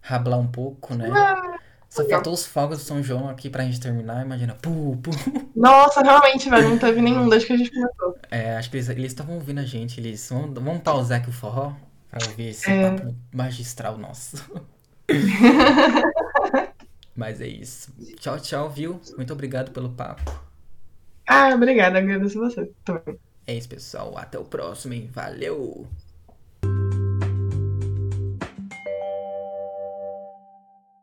rablar um pouco, né? Ah, Só legal. faltou os fogos do São João aqui pra gente terminar. Imagina, pu, pu. Nossa, realmente, velho, não teve nenhum desde que a gente começou. É, acho que eles estavam ouvindo a gente. Eles vão, vão pausar aqui o forró pra ouvir esse é. papo magistral nosso. Mas é isso. Tchau, tchau, viu? Muito obrigado pelo papo. Ah, obrigada. Agradeço você também. É isso, pessoal. Até o próximo, hein? Valeu!